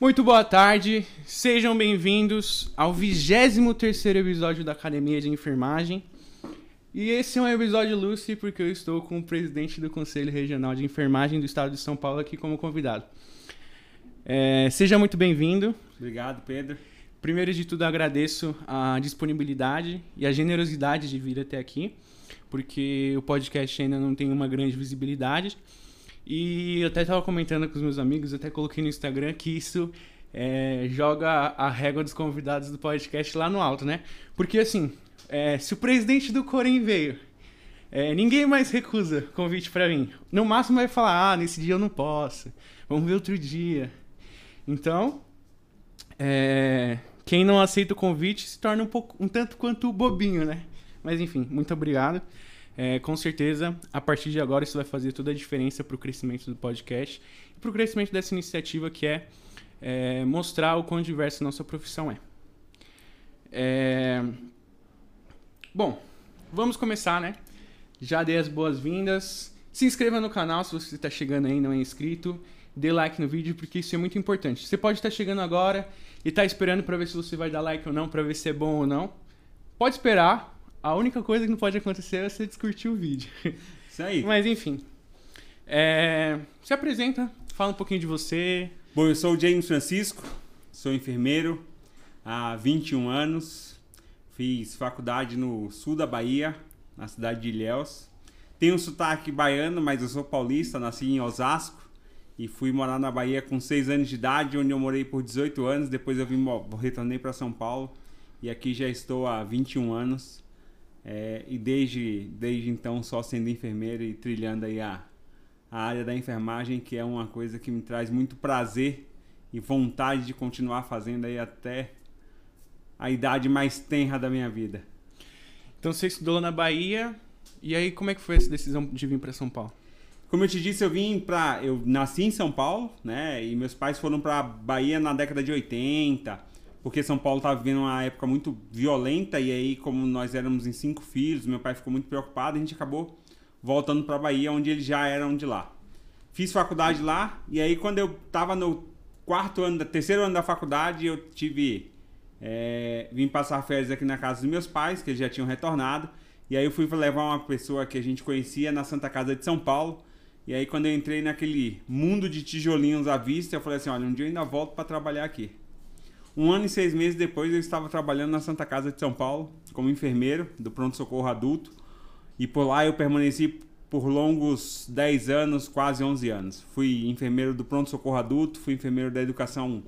Muito boa tarde, sejam bem-vindos ao 23 episódio da Academia de Enfermagem. E esse é um episódio Lucy porque eu estou com o presidente do Conselho Regional de Enfermagem do Estado de São Paulo aqui como convidado. É, seja muito bem-vindo. Obrigado, Pedro. Primeiro de tudo, agradeço a disponibilidade e a generosidade de vir até aqui, porque o podcast ainda não tem uma grande visibilidade. E eu até estava comentando com os meus amigos, até coloquei no Instagram que isso é, joga a régua dos convidados do podcast lá no alto, né? Porque assim, é, se o presidente do Corém veio, é, ninguém mais recusa convite para mim. No máximo vai falar, ah, nesse dia eu não posso, vamos ver outro dia. Então, é, quem não aceita o convite se torna um, pouco, um tanto quanto bobinho, né? Mas enfim, muito obrigado. É, com certeza, a partir de agora, isso vai fazer toda a diferença para o crescimento do podcast e para o crescimento dessa iniciativa que é, é, mostrar o quão diversa nossa profissão é. é. Bom, vamos começar, né? Já dei as boas-vindas. Se inscreva no canal se você está chegando aí e não é inscrito. Dê like no vídeo porque isso é muito importante. Você pode estar chegando agora e estar tá esperando para ver se você vai dar like ou não, para ver se é bom ou não. Pode esperar, a única coisa que não pode acontecer é você discutir o vídeo. Isso aí. Mas enfim. É... Se apresenta, fala um pouquinho de você. Bom, eu sou o James Francisco, sou enfermeiro há 21 anos. Fiz faculdade no sul da Bahia, na cidade de Ilhéus. Tenho um sotaque baiano, mas eu sou paulista, nasci em Osasco e fui morar na Bahia com 6 anos de idade, onde eu morei por 18 anos. Depois eu vim, retornei para São Paulo e aqui já estou há 21 anos. É, e desde, desde então só sendo enfermeiro e trilhando aí a, a área da enfermagem, que é uma coisa que me traz muito prazer e vontade de continuar fazendo aí até a idade mais tenra da minha vida. Então você estudou na Bahia, e aí como é que foi essa decisão de vir para São Paulo? Como eu te disse, eu vim para eu nasci em São Paulo, né? E meus pais foram para Bahia na década de 80 porque São Paulo estava vivendo uma época muito violenta e aí como nós éramos em cinco filhos, meu pai ficou muito preocupado, a gente acabou voltando para Bahia, onde eles já eram de lá. Fiz faculdade lá e aí quando eu estava no quarto ano, terceiro ano da faculdade, eu tive é, vim passar férias aqui na casa dos meus pais, que eles já tinham retornado. E aí eu fui levar uma pessoa que a gente conhecia na Santa Casa de São Paulo. E aí quando eu entrei naquele mundo de tijolinhos à vista, eu falei assim, olha, um dia eu ainda volto para trabalhar aqui. Um ano e seis meses depois, eu estava trabalhando na Santa Casa de São Paulo como enfermeiro do pronto-socorro adulto. E por lá eu permaneci por longos 10 anos, quase 11 anos. Fui enfermeiro do pronto-socorro adulto, fui enfermeiro da educação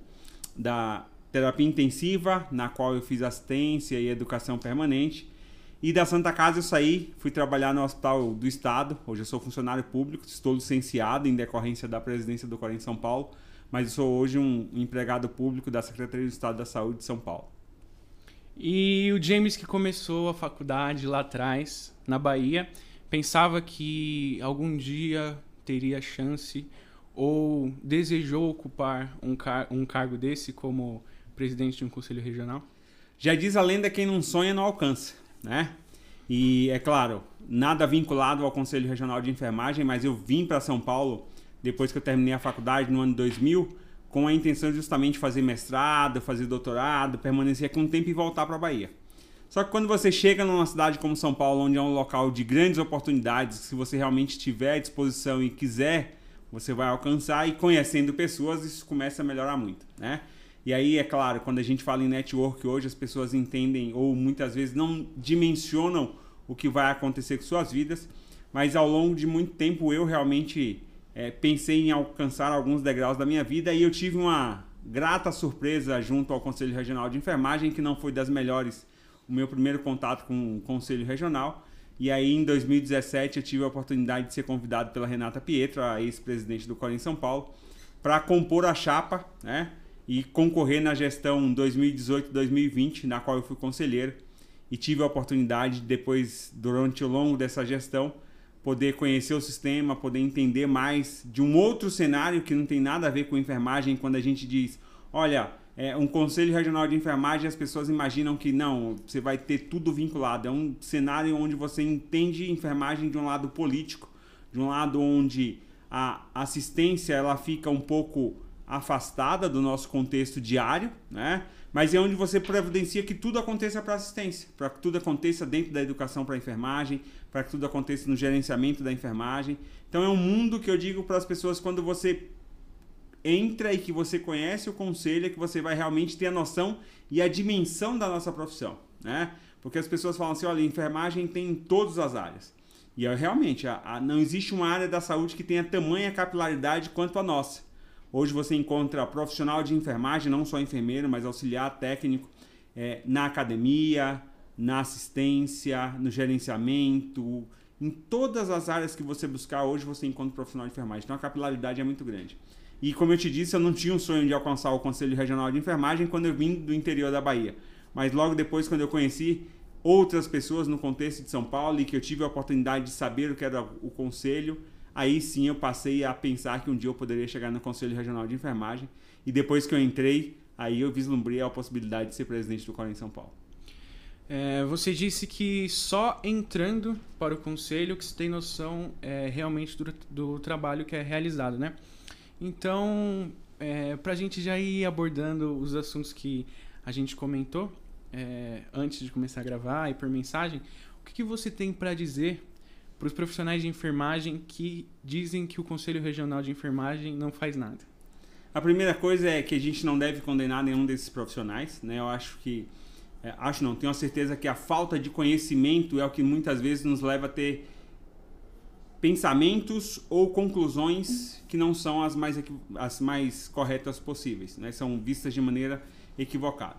da terapia intensiva, na qual eu fiz assistência e educação permanente. E da Santa Casa eu saí, fui trabalhar no Hospital do Estado. Hoje eu sou funcionário público, estou licenciado em decorrência da presidência do Corém São Paulo mas sou hoje um empregado público da Secretaria do Estado da Saúde de São Paulo. E o James que começou a faculdade lá atrás, na Bahia, pensava que algum dia teria chance ou desejou ocupar um, car um cargo desse como presidente de um conselho regional? Já diz a lenda quem não sonha não alcança, né? E é claro, nada vinculado ao Conselho Regional de Enfermagem, mas eu vim para São Paulo depois que eu terminei a faculdade no ano 2000, com a intenção de justamente fazer mestrado, fazer doutorado, permanecer aqui um tempo e voltar para a Bahia. Só que quando você chega numa cidade como São Paulo, onde é um local de grandes oportunidades, se você realmente tiver disposição e quiser, você vai alcançar e conhecendo pessoas, isso começa a melhorar muito, né? E aí, é claro, quando a gente fala em network hoje, as pessoas entendem ou muitas vezes não dimensionam o que vai acontecer com suas vidas, mas ao longo de muito tempo eu realmente é, pensei em alcançar alguns degraus da minha vida e eu tive uma grata surpresa junto ao Conselho Regional de Enfermagem, que não foi das melhores o meu primeiro contato com o Conselho Regional. E aí, em 2017, eu tive a oportunidade de ser convidado pela Renata Pietro, a ex-presidente do Corém São Paulo, para compor a chapa né, e concorrer na gestão 2018-2020, na qual eu fui conselheiro. E tive a oportunidade, depois, durante o longo dessa gestão, poder conhecer o sistema, poder entender mais de um outro cenário que não tem nada a ver com enfermagem, quando a gente diz, olha, é um conselho regional de enfermagem, as pessoas imaginam que não, você vai ter tudo vinculado. É um cenário onde você entende enfermagem de um lado político, de um lado onde a assistência ela fica um pouco afastada do nosso contexto diário, né? mas é onde você providencia que tudo aconteça para assistência, para que tudo aconteça dentro da educação para enfermagem, para que tudo aconteça no gerenciamento da enfermagem. Então é um mundo que eu digo para as pessoas quando você entra e que você conhece o conselho, é que você vai realmente ter a noção e a dimensão da nossa profissão, né? Porque as pessoas falam assim, olha, enfermagem tem em todas as áreas. E realmente, a, a, não existe uma área da saúde que tenha tamanha capilaridade quanto a nossa. Hoje você encontra profissional de enfermagem, não só enfermeiro, mas auxiliar técnico, é, na academia, na assistência, no gerenciamento, em todas as áreas que você buscar, hoje você encontra profissional de enfermagem. Então a capilaridade é muito grande. E como eu te disse, eu não tinha um sonho de alcançar o Conselho Regional de Enfermagem quando eu vim do interior da Bahia. Mas logo depois, quando eu conheci outras pessoas no contexto de São Paulo e que eu tive a oportunidade de saber o que era o conselho, aí sim eu passei a pensar que um dia eu poderia chegar no Conselho Regional de Enfermagem. E depois que eu entrei, aí eu vislumbrei a possibilidade de ser presidente do Corém em São Paulo. É, você disse que só entrando para o conselho que você tem noção é, realmente do, do, trabalho que é realizado, né? Então, é, para a gente já ir abordando os assuntos que a gente comentou é, antes de começar a gravar e por mensagem, o que, que você tem para dizer para os profissionais de enfermagem que dizem que o Conselho Regional de Enfermagem não faz nada? A primeira coisa é que a gente não deve condenar nenhum desses profissionais, né? Eu acho que é, acho não, tenho a certeza que a falta de conhecimento é o que muitas vezes nos leva a ter pensamentos ou conclusões que não são as mais, as mais corretas possíveis, né? são vistas de maneira equivocada.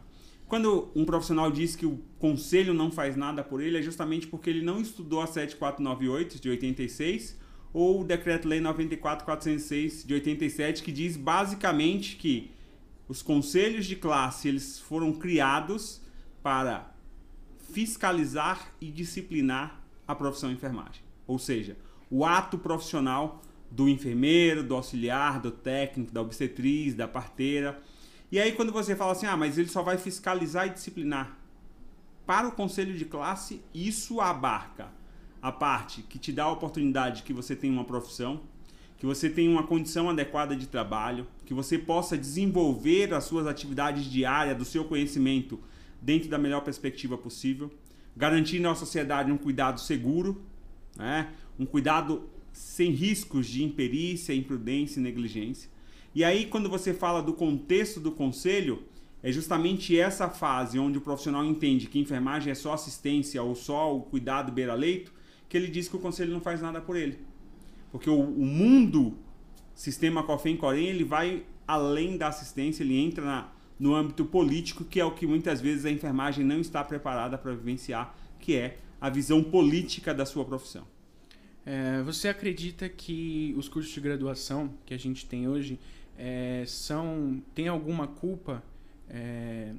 Quando um profissional diz que o conselho não faz nada por ele, é justamente porque ele não estudou a 7498 de 86 ou o Decreto-Lei 94406 de 87, que diz basicamente que os conselhos de classe eles foram criados para fiscalizar e disciplinar a profissão enfermagem. Ou seja, o ato profissional do enfermeiro, do auxiliar, do técnico, da obstetriz, da parteira e aí quando você fala assim, ah, mas ele só vai fiscalizar e disciplinar. Para o conselho de classe, isso abarca a parte que te dá a oportunidade que você tem uma profissão, que você tenha uma condição adequada de trabalho, que você possa desenvolver as suas atividades diárias, do seu conhecimento dentro da melhor perspectiva possível, garantindo à sociedade um cuidado seguro, né? um cuidado sem riscos de imperícia, imprudência e negligência. E aí, quando você fala do contexto do conselho, é justamente essa fase onde o profissional entende que enfermagem é só assistência ou só o cuidado beira-leito, que ele diz que o conselho não faz nada por ele. Porque o, o mundo sistema COFEM-COREM, ele vai além da assistência, ele entra na, no âmbito político, que é o que muitas vezes a enfermagem não está preparada para vivenciar, que é a visão política da sua profissão. É, você acredita que os cursos de graduação que a gente tem hoje, é, são tem alguma culpa é,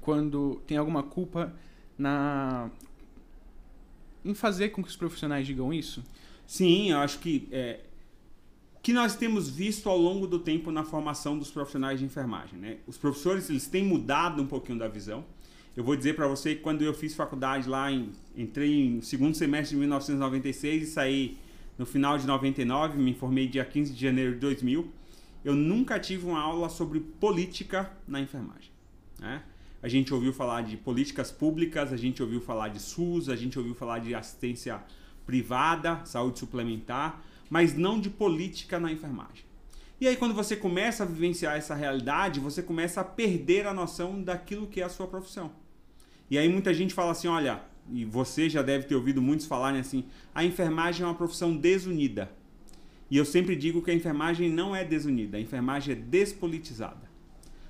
quando tem alguma culpa na em fazer com que os profissionais digam isso? Sim, eu acho que é, que nós temos visto ao longo do tempo na formação dos profissionais de enfermagem, né? Os professores eles têm mudado um pouquinho da visão. Eu vou dizer para você que quando eu fiz faculdade lá, em, entrei no segundo semestre de 1996 e saí no final de 99, me formei dia 15 de janeiro de 2000 eu nunca tive uma aula sobre política na enfermagem. Né? A gente ouviu falar de políticas públicas, a gente ouviu falar de SUS, a gente ouviu falar de assistência privada, saúde suplementar, mas não de política na enfermagem. E aí, quando você começa a vivenciar essa realidade, você começa a perder a noção daquilo que é a sua profissão. E aí, muita gente fala assim: olha, e você já deve ter ouvido muitos falarem assim, a enfermagem é uma profissão desunida. E eu sempre digo que a enfermagem não é desunida, a enfermagem é despolitizada.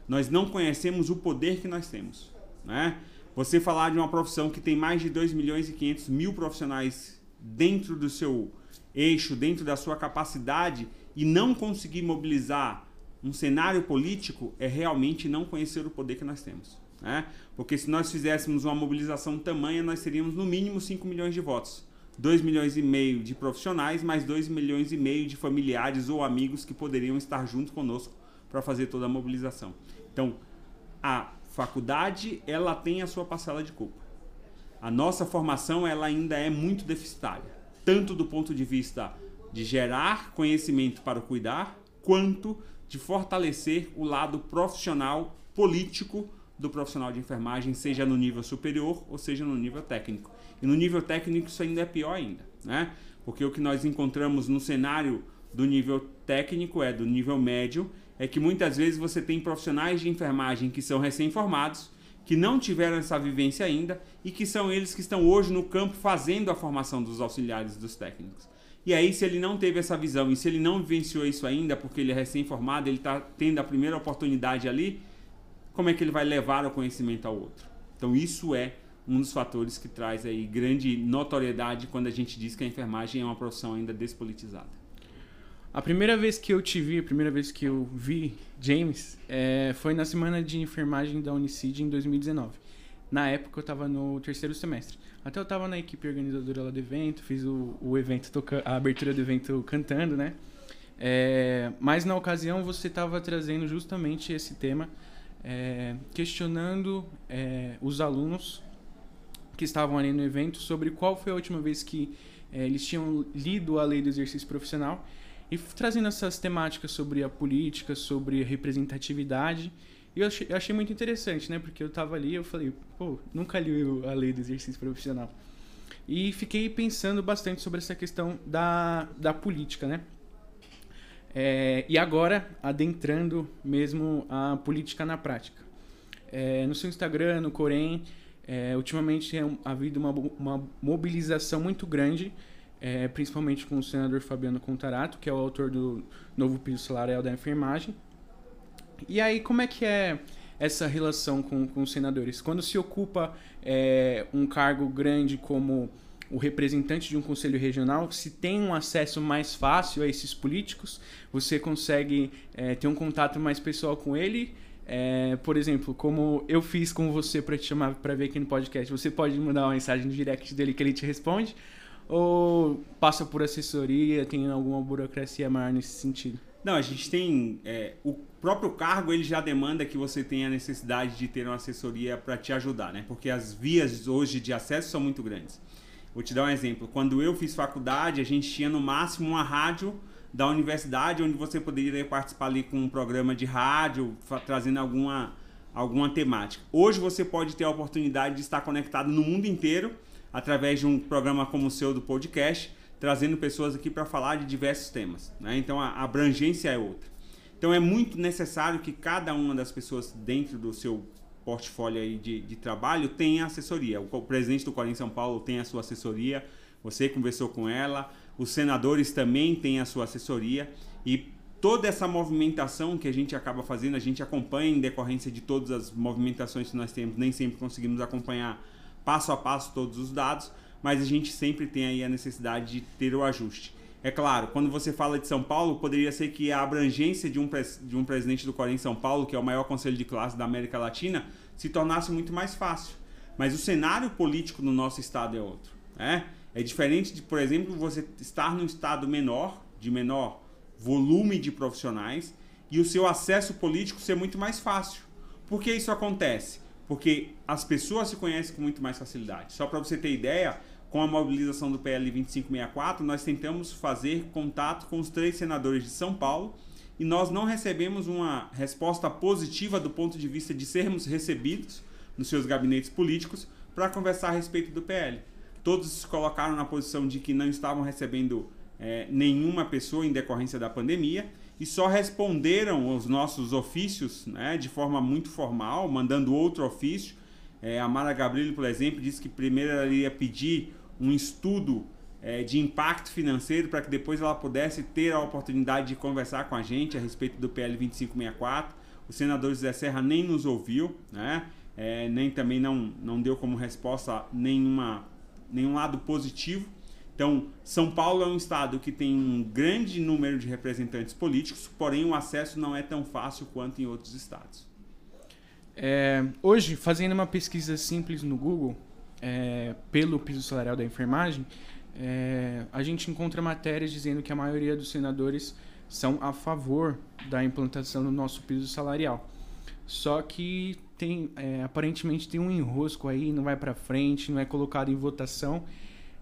Nós não conhecemos o poder que nós temos. Né? Você falar de uma profissão que tem mais de 2 milhões e 500 mil profissionais dentro do seu eixo, dentro da sua capacidade e não conseguir mobilizar um cenário político é realmente não conhecer o poder que nós temos. Né? Porque se nós fizéssemos uma mobilização tamanha, nós teríamos no mínimo 5 milhões de votos. 2 milhões e meio de profissionais, mais 2 milhões e meio de familiares ou amigos que poderiam estar junto conosco para fazer toda a mobilização. Então, a faculdade, ela tem a sua parcela de culpa. A nossa formação, ela ainda é muito deficitária, tanto do ponto de vista de gerar conhecimento para o cuidar, quanto de fortalecer o lado profissional político do profissional de enfermagem, seja no nível superior ou seja no nível técnico. E no nível técnico isso ainda é pior ainda, né? Porque o que nós encontramos no cenário do nível técnico é do nível médio, é que muitas vezes você tem profissionais de enfermagem que são recém-formados, que não tiveram essa vivência ainda e que são eles que estão hoje no campo fazendo a formação dos auxiliares dos técnicos. E aí, se ele não teve essa visão e se ele não vivenciou isso ainda, porque ele é recém-formado, ele está tendo a primeira oportunidade ali, como é que ele vai levar o conhecimento ao outro? Então, isso é um dos fatores que traz aí grande notoriedade quando a gente diz que a enfermagem é uma profissão ainda despolitizada. A primeira vez que eu te vi, a primeira vez que eu vi James, é, foi na semana de enfermagem da Unicid em 2019. Na época eu estava no terceiro semestre. Até eu estava na equipe organizadora lá do evento, fiz o, o evento, a abertura do evento cantando, né? É, mas na ocasião você estava trazendo justamente esse tema, é, questionando é, os alunos que estavam ali no evento sobre qual foi a última vez que é, eles tinham lido a lei do exercício profissional e trazendo essas temáticas sobre a política, sobre representatividade. E eu achei, eu achei muito interessante, né? Porque eu estava ali e eu falei, pô, nunca li a lei do exercício profissional. E fiquei pensando bastante sobre essa questão da, da política, né? É, e agora, adentrando mesmo a política na prática. É, no seu Instagram, no Corém, é, ultimamente tem havido uma, uma mobilização muito grande, é, principalmente com o senador Fabiano Contarato, que é o autor do novo piso salarial da enfermagem. E aí, como é que é essa relação com, com os senadores? Quando se ocupa é, um cargo grande como o representante de um conselho regional, se tem um acesso mais fácil a esses políticos, você consegue é, ter um contato mais pessoal com ele é, por exemplo, como eu fiz com você para te chamar para ver aqui no podcast, você pode mandar uma mensagem no direct dele que ele te responde? Ou passa por assessoria, tem alguma burocracia maior nesse sentido? Não, a gente tem. É, o próprio cargo ele já demanda que você tenha necessidade de ter uma assessoria para te ajudar, né? Porque as vias hoje de acesso são muito grandes. Vou te dar um exemplo. Quando eu fiz faculdade, a gente tinha no máximo uma rádio da universidade, onde você poderia participar ali com um programa de rádio, trazendo alguma, alguma temática. Hoje você pode ter a oportunidade de estar conectado no mundo inteiro através de um programa como o seu do podcast, trazendo pessoas aqui para falar de diversos temas. Né? Então a abrangência é outra. Então é muito necessário que cada uma das pessoas dentro do seu portfólio de, de trabalho tenha assessoria. O presidente do Corém São Paulo tem a sua assessoria, você conversou com ela, os senadores também têm a sua assessoria e toda essa movimentação que a gente acaba fazendo, a gente acompanha em decorrência de todas as movimentações que nós temos, nem sempre conseguimos acompanhar passo a passo todos os dados, mas a gente sempre tem aí a necessidade de ter o ajuste. É claro, quando você fala de São Paulo, poderia ser que a abrangência de um, de um presidente do Corém São Paulo, que é o maior conselho de classe da América Latina, se tornasse muito mais fácil. Mas o cenário político no nosso estado é outro. Né? É diferente de, por exemplo, você estar num estado menor, de menor volume de profissionais, e o seu acesso político ser muito mais fácil. Por que isso acontece? Porque as pessoas se conhecem com muito mais facilidade. Só para você ter ideia, com a mobilização do PL 2564, nós tentamos fazer contato com os três senadores de São Paulo e nós não recebemos uma resposta positiva do ponto de vista de sermos recebidos nos seus gabinetes políticos para conversar a respeito do PL todos se colocaram na posição de que não estavam recebendo é, nenhuma pessoa em decorrência da pandemia e só responderam os nossos ofícios né, de forma muito formal, mandando outro ofício. É, a Mara Gabriel, por exemplo, disse que primeiro ela iria pedir um estudo é, de impacto financeiro para que depois ela pudesse ter a oportunidade de conversar com a gente a respeito do PL 2564. O senador José Serra nem nos ouviu, né? É, nem também não, não deu como resposta nenhuma nenhum lado positivo. Então, São Paulo é um estado que tem um grande número de representantes políticos, porém o acesso não é tão fácil quanto em outros estados. É, hoje, fazendo uma pesquisa simples no Google, é, pelo piso salarial da enfermagem, é, a gente encontra matérias dizendo que a maioria dos senadores são a favor da implantação do nosso piso salarial. Só que tem é, aparentemente tem um enrosco aí, não vai para frente, não é colocado em votação.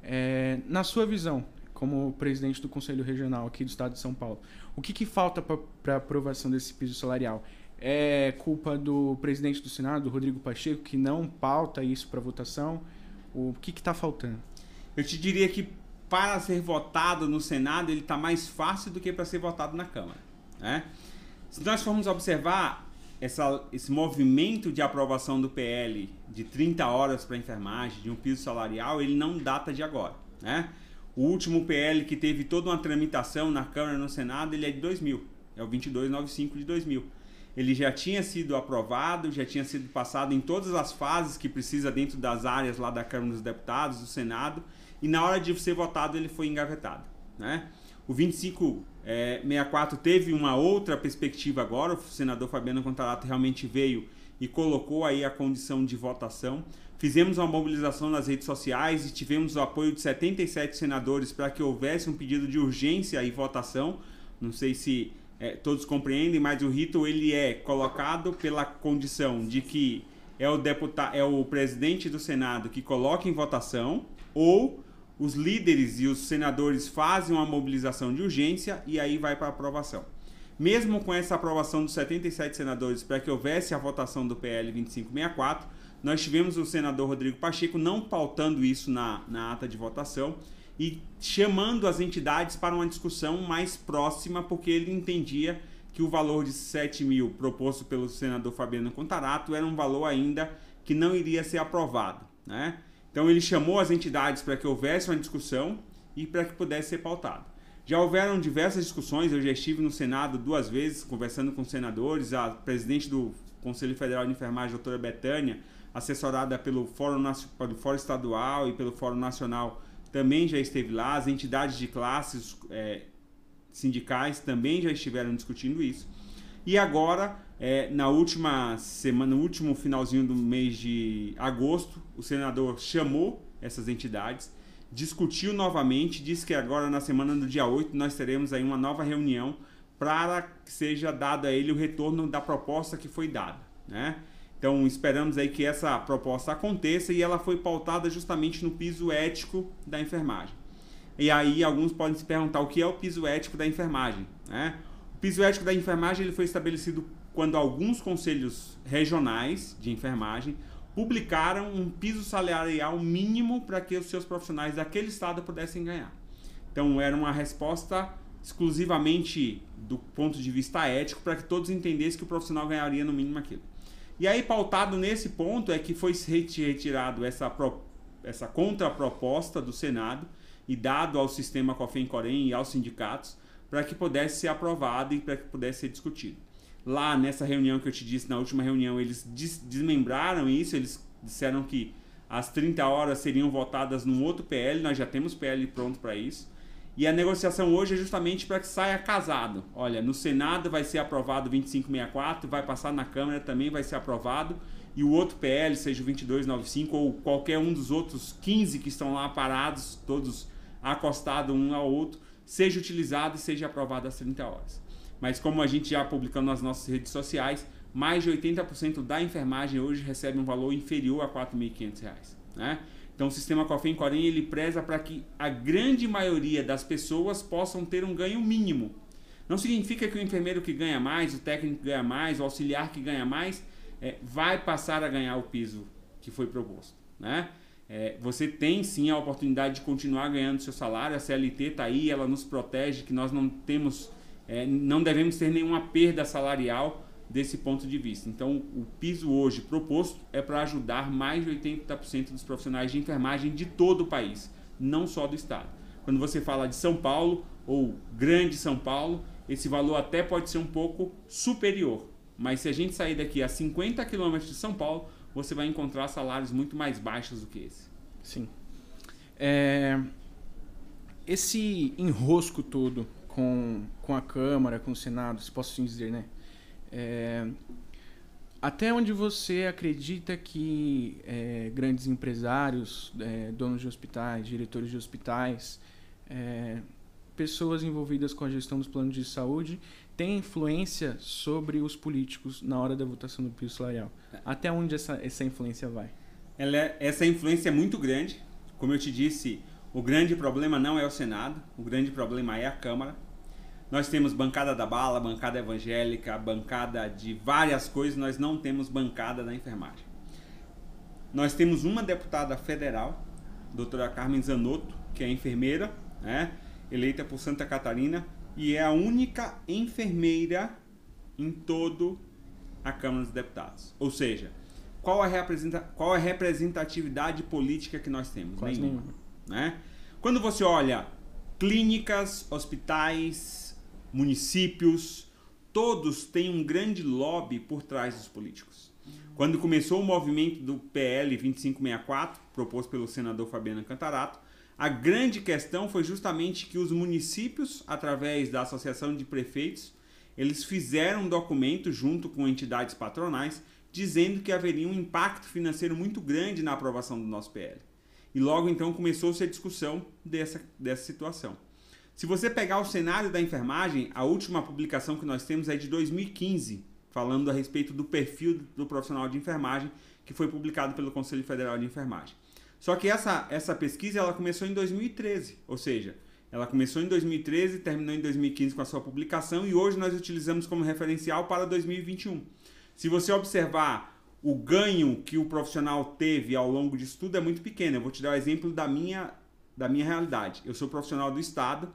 É, na sua visão, como presidente do Conselho Regional aqui do Estado de São Paulo, o que, que falta para aprovação desse piso salarial? É culpa do presidente do Senado, do Rodrigo Pacheco, que não pauta isso para votação? O que está faltando? Eu te diria que para ser votado no Senado ele está mais fácil do que para ser votado na Câmara. Né? Se nós formos observar essa, esse movimento de aprovação do PL de 30 horas para enfermagem, de um piso salarial, ele não data de agora. Né? O último PL que teve toda uma tramitação na Câmara e no Senado, ele é de 2000, é o 2295 de 2000. Ele já tinha sido aprovado, já tinha sido passado em todas as fases que precisa dentro das áreas lá da Câmara dos Deputados, do Senado, e na hora de ser votado ele foi engavetado. Né? O 2564 é, teve uma outra perspectiva agora, o senador Fabiano Contarato realmente veio e colocou aí a condição de votação. Fizemos uma mobilização nas redes sociais e tivemos o apoio de 77 senadores para que houvesse um pedido de urgência e votação. Não sei se é, todos compreendem, mas o rito ele é colocado pela condição de que é o deputado, é o presidente do Senado que coloca em votação ou os líderes e os senadores fazem uma mobilização de urgência e aí vai para aprovação. Mesmo com essa aprovação dos 77 senadores para que houvesse a votação do PL 2564, nós tivemos o senador Rodrigo Pacheco não pautando isso na, na ata de votação e chamando as entidades para uma discussão mais próxima, porque ele entendia que o valor de 7 mil proposto pelo senador Fabiano Contarato era um valor ainda que não iria ser aprovado. Né? Então ele chamou as entidades para que houvesse uma discussão e para que pudesse ser pautado. Já houveram diversas discussões, eu já estive no Senado duas vezes conversando com senadores, a presidente do Conselho Federal de Enfermagem, doutora Betânia, assessorada pelo Fórum, pelo Fórum Estadual e pelo Fórum Nacional, também já esteve lá, as entidades de classes é, sindicais também já estiveram discutindo isso. E agora, é, na última semana, no último finalzinho do mês de agosto, o senador chamou essas entidades, discutiu novamente, disse que agora na semana do dia 8 nós teremos aí uma nova reunião para que seja dado a ele o retorno da proposta que foi dada, né? Então esperamos aí que essa proposta aconteça e ela foi pautada justamente no piso ético da enfermagem. E aí alguns podem se perguntar o que é o piso ético da enfermagem, né? piso ético da enfermagem ele foi estabelecido quando alguns conselhos regionais de enfermagem publicaram um piso salarial mínimo para que os seus profissionais daquele estado pudessem ganhar. Então era uma resposta exclusivamente do ponto de vista ético para que todos entendessem que o profissional ganharia no mínimo aquilo. E aí pautado nesse ponto é que foi retirado essa essa contraproposta do Senado e dado ao sistema COFEM-COREM e aos sindicatos para que pudesse ser aprovado e para que pudesse ser discutido. Lá nessa reunião que eu te disse, na última reunião, eles desmembraram isso, eles disseram que as 30 horas seriam votadas num outro PL, nós já temos PL pronto para isso. E a negociação hoje é justamente para que saia casado. Olha, no Senado vai ser aprovado 2564, vai passar na Câmara também vai ser aprovado, e o outro PL, seja o 2295 ou qualquer um dos outros 15 que estão lá parados, todos acostados um ao outro, seja utilizado e seja aprovado às 30 horas. Mas como a gente já publicou nas nossas redes sociais, mais de 80% da enfermagem hoje recebe um valor inferior a R$ 4.500. Né? Então o sistema COFEM Corém ele preza para que a grande maioria das pessoas possam ter um ganho mínimo. Não significa que o enfermeiro que ganha mais, o técnico que ganha mais, o auxiliar que ganha mais, é, vai passar a ganhar o piso que foi proposto. Né? É, você tem sim a oportunidade de continuar ganhando seu salário, a CLT está aí, ela nos protege, que nós não temos, é, não devemos ter nenhuma perda salarial desse ponto de vista. Então, o piso hoje proposto é para ajudar mais de 80% dos profissionais de enfermagem de todo o país, não só do estado. Quando você fala de São Paulo ou Grande São Paulo, esse valor até pode ser um pouco superior. Mas se a gente sair daqui a 50 quilômetros de São Paulo, você vai encontrar salários muito mais baixos do que esse. Sim. É, esse enrosco todo com, com a Câmara, com o Senado, se posso assim dizer, né? É, até onde você acredita que é, grandes empresários, é, donos de hospitais, diretores de hospitais, é, pessoas envolvidas com a gestão dos planos de saúde têm influência sobre os políticos na hora da votação do piso salarial? Até onde essa, essa influência vai? Ela é, essa influência é muito grande. Como eu te disse, O grande problema não é o Senado, o grande problema é a Câmara. Nós temos bancada da bala, bancada evangélica, bancada de várias coisas, nós não temos bancada da enfermagem. Nós temos uma deputada federal, doutora Carmen Zanotto, que é enfermeira, né, eleita por Santa Catarina, e é a única enfermeira em todo a Câmara dos Deputados. Ou seja, qual a, representatividade política que nós temos? Quase nenhuma. Né? Quando você olha clínicas, hospitais, municípios, todos têm um grande lobby por trás dos políticos. Quando começou o movimento do PL 2564, proposto pelo senador Fabiano Cantarato, a grande questão foi justamente que os municípios, através da Associação de Prefeitos, eles fizeram um documento junto com entidades patronais dizendo que haveria um impacto financeiro muito grande na aprovação do nosso PL. E logo então começou-se a discussão dessa, dessa situação. Se você pegar o cenário da enfermagem, a última publicação que nós temos é de 2015, falando a respeito do perfil do profissional de enfermagem, que foi publicado pelo Conselho Federal de Enfermagem. Só que essa, essa pesquisa ela começou em 2013, ou seja, ela começou em 2013, terminou em 2015 com a sua publicação e hoje nós utilizamos como referencial para 2021. Se você observar o ganho que o profissional teve ao longo disso tudo é muito pequeno. Eu vou te dar o um exemplo da minha, da minha realidade. Eu sou profissional do Estado.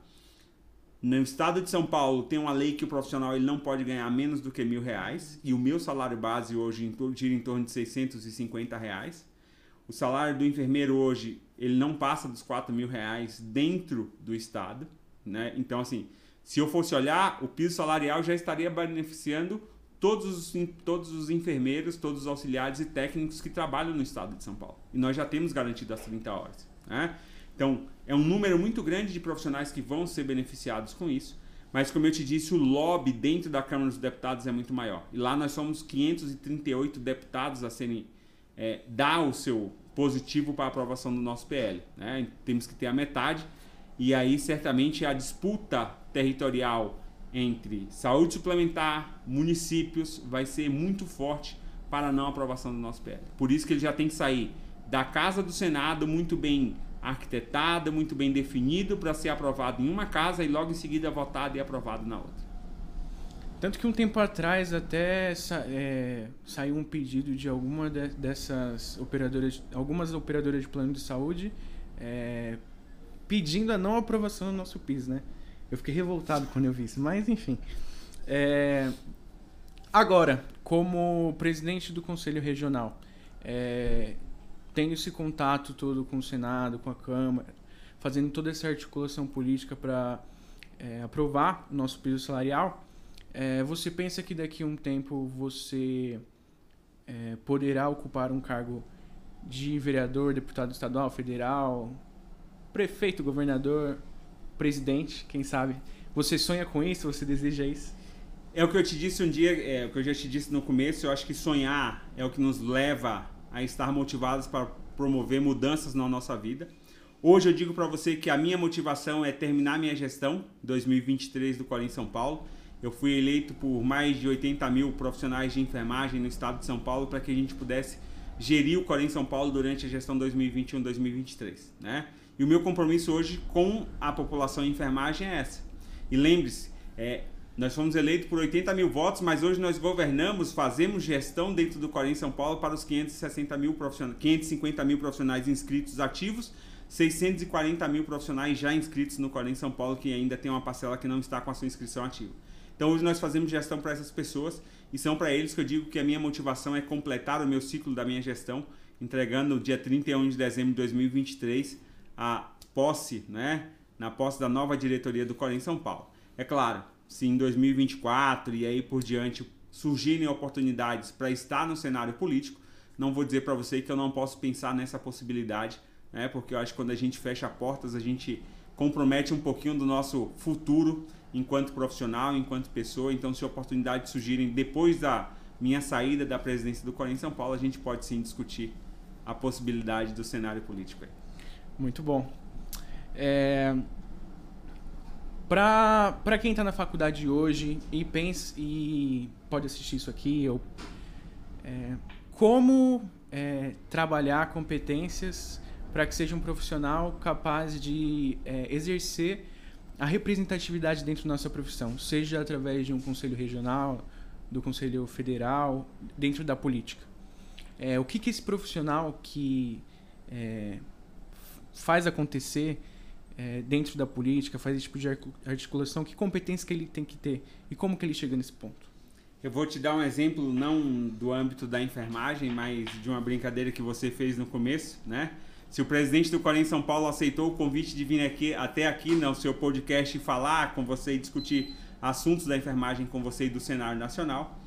No estado de São Paulo tem uma lei que o profissional ele não pode ganhar menos do que mil reais e o meu salário base hoje gira em torno de 650 reais. O salário do enfermeiro hoje ele não passa dos 4 mil reais dentro do estado, né? Então assim, se eu fosse olhar, o piso salarial já estaria beneficiando todos os, todos os enfermeiros, todos os auxiliares e técnicos que trabalham no estado de São Paulo. E nós já temos garantido as 30 horas. Né? Então, é um número muito grande de profissionais que vão ser beneficiados com isso. Mas, como eu te disse, o lobby dentro da Câmara dos Deputados é muito maior. E lá nós somos 538 deputados a serem é, dar o seu positivo para a aprovação do nosso PL. Né? Temos que ter a metade, e aí certamente a disputa territorial entre saúde suplementar, municípios, vai ser muito forte para não aprovação do nosso PL. Por isso que ele já tem que sair da casa do Senado muito bem arquitetado, muito bem definido para ser aprovado em uma casa e logo em seguida votado e aprovado na outra. Tanto que um tempo atrás até sa é, saiu um pedido de alguma de dessas operadoras, algumas operadoras de plano de saúde, é, pedindo a não aprovação do nosso PIS, né? Eu fiquei revoltado quando eu vi isso, mas enfim. É, agora, como presidente do Conselho Regional, é, tendo esse contato todo com o Senado, com a Câmara, fazendo toda essa articulação política para é, aprovar o nosso piso salarial, é, você pensa que daqui a um tempo você é, poderá ocupar um cargo de vereador, deputado estadual, federal, prefeito, governador, presidente, quem sabe? Você sonha com isso? Você deseja isso? É o que eu te disse um dia, é o que eu já te disse no começo. Eu acho que sonhar é o que nos leva a estar motivados para promover mudanças na nossa vida. Hoje eu digo para você que a minha motivação é terminar minha gestão 2023 do Corim São Paulo eu fui eleito por mais de 80 mil profissionais de enfermagem no estado de São Paulo para que a gente pudesse gerir o Corém São Paulo durante a gestão 2021-2023. Né? E o meu compromisso hoje com a população em enfermagem é essa. E lembre-se, é, nós fomos eleitos por 80 mil votos, mas hoje nós governamos, fazemos gestão dentro do Corém São Paulo para os 560 mil profissionais, 550 mil profissionais inscritos ativos, 640 mil profissionais já inscritos no Corém São Paulo, que ainda tem uma parcela que não está com a sua inscrição ativa. Então hoje nós fazemos gestão para essas pessoas e são para eles que eu digo que a minha motivação é completar o meu ciclo da minha gestão, entregando no dia 31 de dezembro de 2023 a posse, né, na posse da nova diretoria do Corém São Paulo. É claro, se em 2024 e aí por diante surgirem oportunidades para estar no cenário político, não vou dizer para você que eu não posso pensar nessa possibilidade, né, porque eu acho que quando a gente fecha portas, a gente compromete um pouquinho do nosso futuro enquanto profissional, enquanto pessoa. Então, se oportunidades surgirem depois da minha saída da presidência do Corinthians São Paulo, a gente pode sim discutir a possibilidade do cenário político. Aí. Muito bom. É... Para quem está na faculdade hoje e pensa e pode assistir isso aqui, ou, é, como é, trabalhar competências para que seja um profissional capaz de é, exercer a representatividade dentro da nossa profissão, seja através de um conselho regional, do conselho federal, dentro da política. É, o que, que esse profissional que é, faz acontecer é, dentro da política, faz esse tipo de articulação, que competência que ele tem que ter e como que ele chega nesse ponto? Eu vou te dar um exemplo não do âmbito da enfermagem, mas de uma brincadeira que você fez no começo, né? Se o presidente do Corém São Paulo aceitou o convite de vir aqui, até aqui no seu podcast falar com você e discutir assuntos da enfermagem com você e do cenário nacional,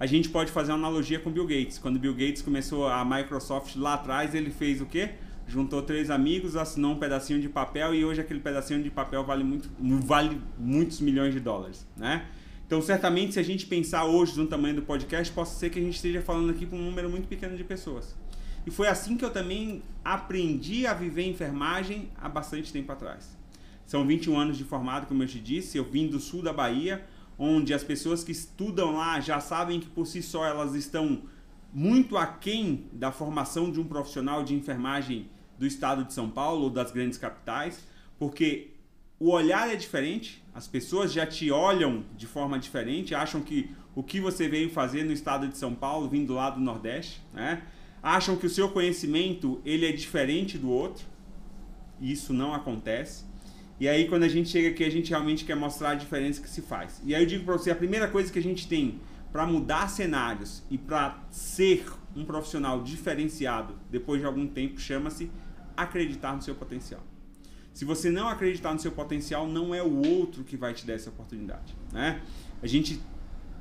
a gente pode fazer uma analogia com Bill Gates. Quando Bill Gates começou a Microsoft lá atrás, ele fez o quê? Juntou três amigos, assinou um pedacinho de papel e hoje aquele pedacinho de papel vale, muito, vale muitos milhões de dólares, né? Então, certamente, se a gente pensar hoje no tamanho do podcast, possa ser que a gente esteja falando aqui com um número muito pequeno de pessoas. E foi assim que eu também aprendi a viver enfermagem há bastante tempo atrás. São 21 anos de formado, como eu te disse. Eu vim do sul da Bahia, onde as pessoas que estudam lá já sabem que por si só elas estão muito aquém da formação de um profissional de enfermagem do estado de São Paulo ou das grandes capitais, porque o olhar é diferente, as pessoas já te olham de forma diferente, acham que o que você veio fazer no estado de São Paulo, vindo lá do Nordeste, né? acham que o seu conhecimento ele é diferente do outro. E isso não acontece. E aí quando a gente chega aqui, a gente realmente quer mostrar a diferença que se faz. E aí eu digo para você, a primeira coisa que a gente tem para mudar cenários e para ser um profissional diferenciado depois de algum tempo chama-se acreditar no seu potencial. Se você não acreditar no seu potencial, não é o outro que vai te dar essa oportunidade. Né? A gente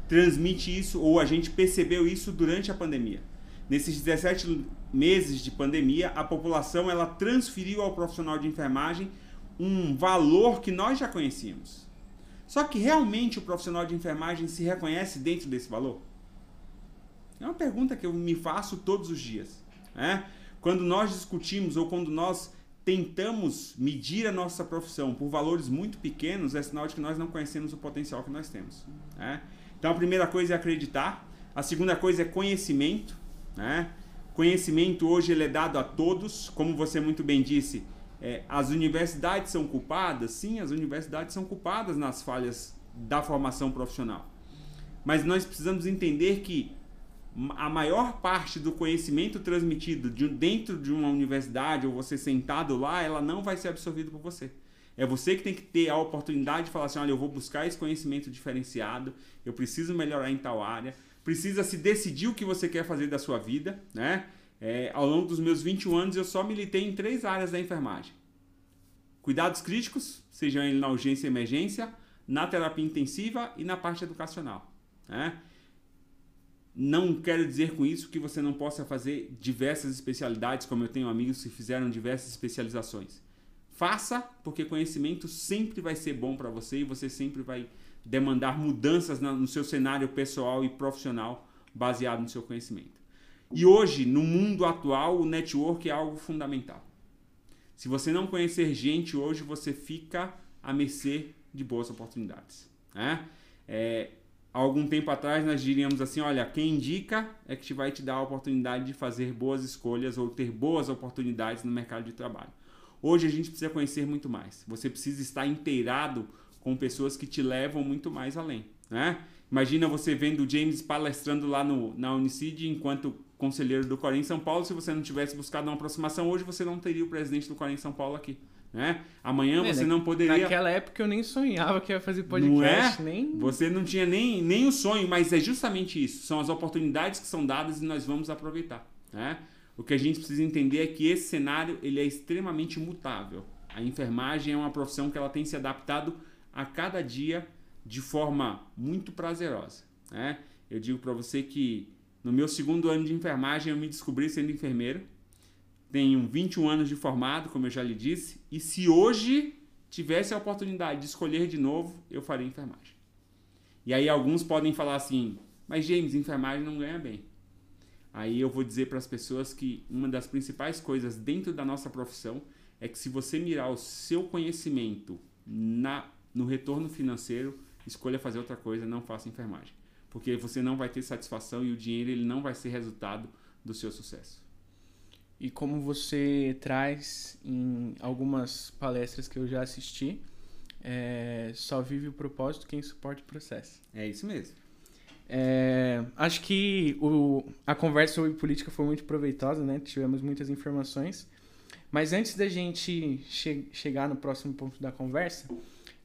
transmite isso, ou a gente percebeu isso durante a pandemia. Nesses 17 meses de pandemia, a população ela transferiu ao profissional de enfermagem um valor que nós já conhecíamos. Só que realmente o profissional de enfermagem se reconhece dentro desse valor? É uma pergunta que eu me faço todos os dias. Né? Quando nós discutimos ou quando nós tentamos medir a nossa profissão por valores muito pequenos, é sinal de que nós não conhecemos o potencial que nós temos. Né? Então a primeira coisa é acreditar, a segunda coisa é conhecimento. Né? Conhecimento hoje ele é dado a todos, como você muito bem disse. É, as universidades são culpadas? Sim, as universidades são culpadas nas falhas da formação profissional. Mas nós precisamos entender que a maior parte do conhecimento transmitido de, dentro de uma universidade ou você sentado lá, ela não vai ser absorvida por você. É você que tem que ter a oportunidade de falar assim: olha, eu vou buscar esse conhecimento diferenciado, eu preciso melhorar em tal área, precisa se decidir o que você quer fazer da sua vida. Né? É, ao longo dos meus 21 anos, eu só militei em três áreas da enfermagem: cuidados críticos, sejam na urgência e emergência, na terapia intensiva e na parte educacional. Né? Não quero dizer com isso que você não possa fazer diversas especialidades, como eu tenho amigos que fizeram diversas especializações. Faça, porque conhecimento sempre vai ser bom para você e você sempre vai demandar mudanças no seu cenário pessoal e profissional baseado no seu conhecimento. E hoje, no mundo atual, o network é algo fundamental. Se você não conhecer gente hoje, você fica à mercê de boas oportunidades. Né? É, algum tempo atrás nós diríamos assim, olha, quem indica é que te vai te dar a oportunidade de fazer boas escolhas ou ter boas oportunidades no mercado de trabalho. Hoje a gente precisa conhecer muito mais. Você precisa estar inteirado com pessoas que te levam muito mais além, né? Imagina você vendo o James palestrando lá no, na Unicid enquanto conselheiro do Corém São Paulo. Se você não tivesse buscado uma aproximação hoje, você não teria o presidente do Corém São Paulo aqui. Né? Amanhã é, você não poderia. Naquela época eu nem sonhava que ia fazer podcast, não é? nem. Você não tinha nem, nem o sonho, mas é justamente isso. São as oportunidades que são dadas e nós vamos aproveitar. Né? O que a gente precisa entender é que esse cenário ele é extremamente mutável. A enfermagem é uma profissão que ela tem se adaptado a cada dia de forma muito prazerosa. Né? Eu digo para você que no meu segundo ano de enfermagem eu me descobri sendo enfermeiro tenho 21 anos de formado, como eu já lhe disse, e se hoje tivesse a oportunidade de escolher de novo, eu faria enfermagem. E aí alguns podem falar assim: "Mas James, enfermagem não ganha bem". Aí eu vou dizer para as pessoas que uma das principais coisas dentro da nossa profissão é que se você mirar o seu conhecimento na no retorno financeiro, escolha fazer outra coisa, não faça enfermagem, porque você não vai ter satisfação e o dinheiro ele não vai ser resultado do seu sucesso. E como você traz em algumas palestras que eu já assisti, é, só vive o propósito quem suporta o processo. É isso mesmo. É, acho que o, a conversa sobre política foi muito proveitosa, né? Tivemos muitas informações. Mas antes da gente che chegar no próximo ponto da conversa,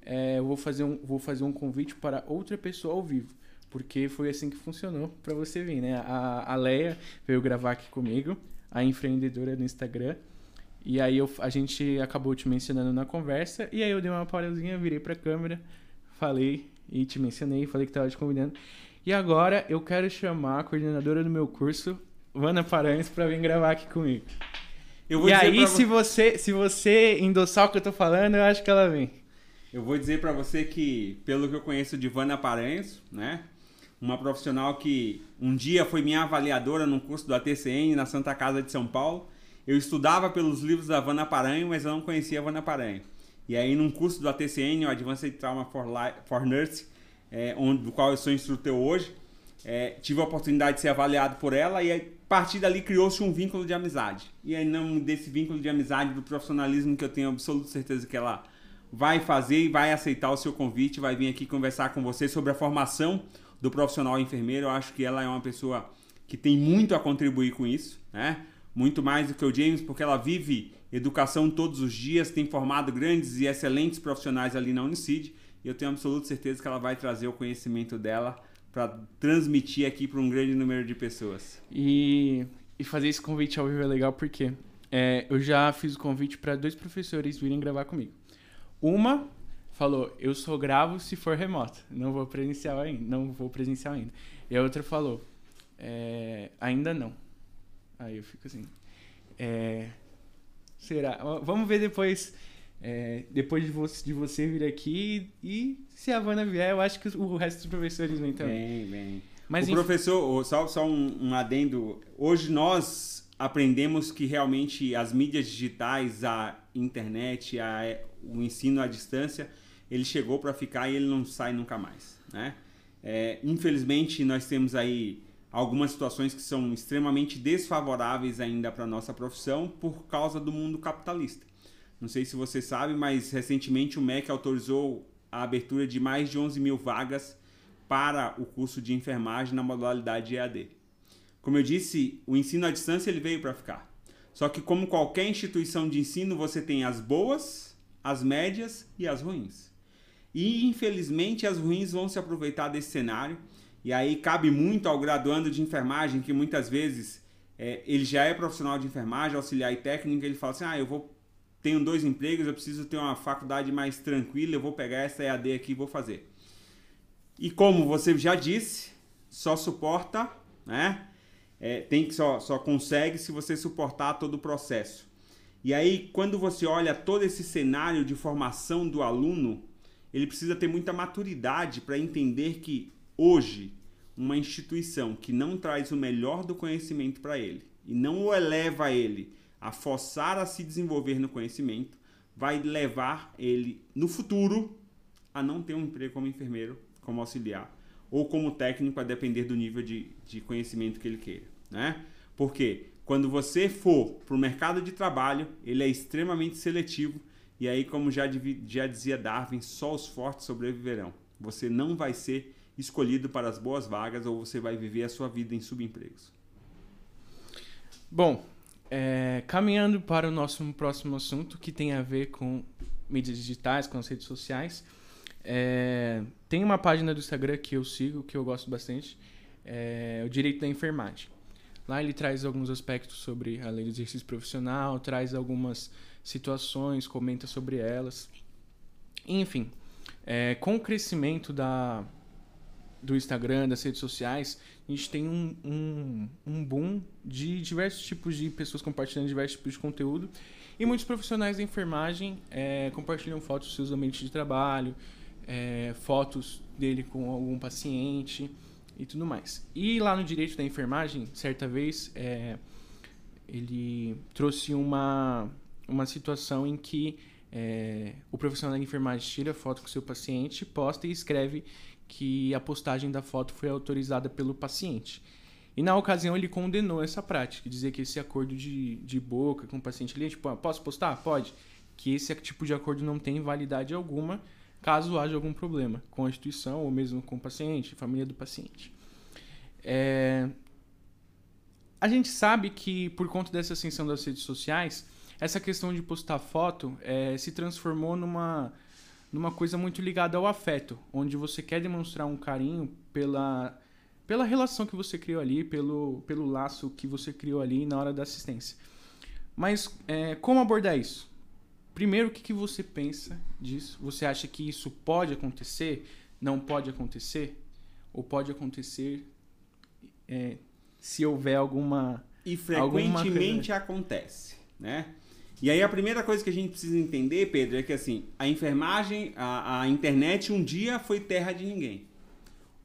é, eu vou fazer, um, vou fazer um convite para outra pessoa ao vivo. Porque foi assim que funcionou para você vir, né? A, a Leia veio gravar aqui comigo, a empreendedora no Instagram. E aí eu, a gente acabou te mencionando na conversa. E aí eu dei uma pausazinha, virei pra câmera, falei e te mencionei, falei que tava te convidando. E agora eu quero chamar a coordenadora do meu curso, Vana Paranhos, para vir gravar aqui comigo. e aí, se você, se você endossar o que eu tô falando, eu acho que ela vem. Eu vou dizer para você que, pelo que eu conheço de Vana Paranhos, né? Uma profissional que um dia foi minha avaliadora no curso do ATCN na Santa Casa de São Paulo. Eu estudava pelos livros da Vana Paranho, mas eu não conhecia a Vana Paranho. E aí, num curso do ATCN, o Advanced Trauma for, Life, for Nurse, é, onde, do qual eu sou instrutor hoje. É, tive a oportunidade de ser avaliado por ela e a partir dali criou-se um vínculo de amizade. E aí, não desse vínculo de amizade, do profissionalismo que eu tenho absoluta certeza que ela vai fazer e vai aceitar o seu convite, vai vir aqui conversar com você sobre a formação do profissional enfermeiro. Eu acho que ela é uma pessoa que tem muito a contribuir com isso, né? Muito mais do que o James, porque ela vive educação todos os dias, tem formado grandes e excelentes profissionais ali na Unicid e eu tenho absoluta certeza que ela vai trazer o conhecimento dela para transmitir aqui para um grande número de pessoas. E, e fazer esse convite ao vivo é legal porque é, eu já fiz o convite para dois professores virem gravar comigo. Uma falou, eu só gravo se for remoto, não vou presencial ainda, não vou presencial ainda. E a outra falou, é, ainda não. Aí eu fico assim, é, será? Vamos ver depois é, depois de você, de você vir aqui e se a Vanna vier, eu acho que o resto dos professores vêm também. Bem, bem. Mas, o enfim... professor, só, só um, um adendo. Hoje nós aprendemos que realmente as mídias digitais, a internet, a, o ensino à distância, ele chegou para ficar e ele não sai nunca mais. Né? É, infelizmente, nós temos aí algumas situações que são extremamente desfavoráveis ainda para a nossa profissão por causa do mundo capitalista. Não sei se você sabe, mas recentemente o MEC autorizou a abertura de mais de 11 mil vagas para o curso de enfermagem na modalidade EAD. Como eu disse, o ensino à distância ele veio para ficar. Só que como qualquer instituição de ensino, você tem as boas, as médias e as ruins. E infelizmente as ruins vão se aproveitar desse cenário. E aí cabe muito ao graduando de enfermagem que muitas vezes é, ele já é profissional de enfermagem, auxiliar e técnico, ele fala assim: "Ah, eu vou tenho dois empregos, eu preciso ter uma faculdade mais tranquila, eu vou pegar essa EAD aqui e vou fazer. E como você já disse, só suporta, né? É, tem que só, só consegue se você suportar todo o processo. E aí, quando você olha todo esse cenário de formação do aluno, ele precisa ter muita maturidade para entender que hoje uma instituição que não traz o melhor do conhecimento para ele e não o eleva ele a forçar a se desenvolver no conhecimento, vai levar ele no futuro a não ter um emprego como enfermeiro, como auxiliar ou como técnico, a depender do nível de, de conhecimento que ele queira. Né? Porque quando você for para o mercado de trabalho, ele é extremamente seletivo e aí, como já, já dizia Darwin, só os fortes sobreviverão. Você não vai ser escolhido para as boas vagas ou você vai viver a sua vida em subempregos. Bom, é, caminhando para o nosso próximo assunto, que tem a ver com mídias digitais, com as redes sociais. É, tem uma página do Instagram que eu sigo, que eu gosto bastante, é o Direito da Enfermagem. Lá ele traz alguns aspectos sobre a lei do exercício profissional, traz algumas situações, comenta sobre elas. Enfim, é, com o crescimento da, do Instagram, das redes sociais, a gente tem um, um, um boom de diversos tipos de pessoas compartilhando diversos tipos de conteúdo. E muitos profissionais da enfermagem é, compartilham fotos dos seus ambientes de trabalho, é, fotos dele com algum paciente e tudo mais. E lá no direito da enfermagem, certa vez, é, ele trouxe uma, uma situação em que é, o profissional da enfermagem tira foto com o seu paciente, posta e escreve que a postagem da foto foi autorizada pelo paciente. E na ocasião ele condenou essa prática, dizia que esse acordo de, de boca com o paciente ali, tipo, ah, posso postar? Pode. Que esse tipo de acordo não tem validade alguma caso haja algum problema com a instituição ou mesmo com o paciente, família do paciente. É... A gente sabe que por conta dessa ascensão das redes sociais, essa questão de postar foto é, se transformou numa, numa coisa muito ligada ao afeto, onde você quer demonstrar um carinho pela, pela relação que você criou ali, pelo, pelo laço que você criou ali na hora da assistência. Mas é, como abordar isso? Primeiro, o que, que você pensa disso? Você acha que isso pode acontecer? Não pode acontecer? Ou pode acontecer é, se houver alguma. E frequentemente alguma... acontece, né? E aí a primeira coisa que a gente precisa entender, Pedro, é que assim, a enfermagem, a, a internet um dia foi terra de ninguém.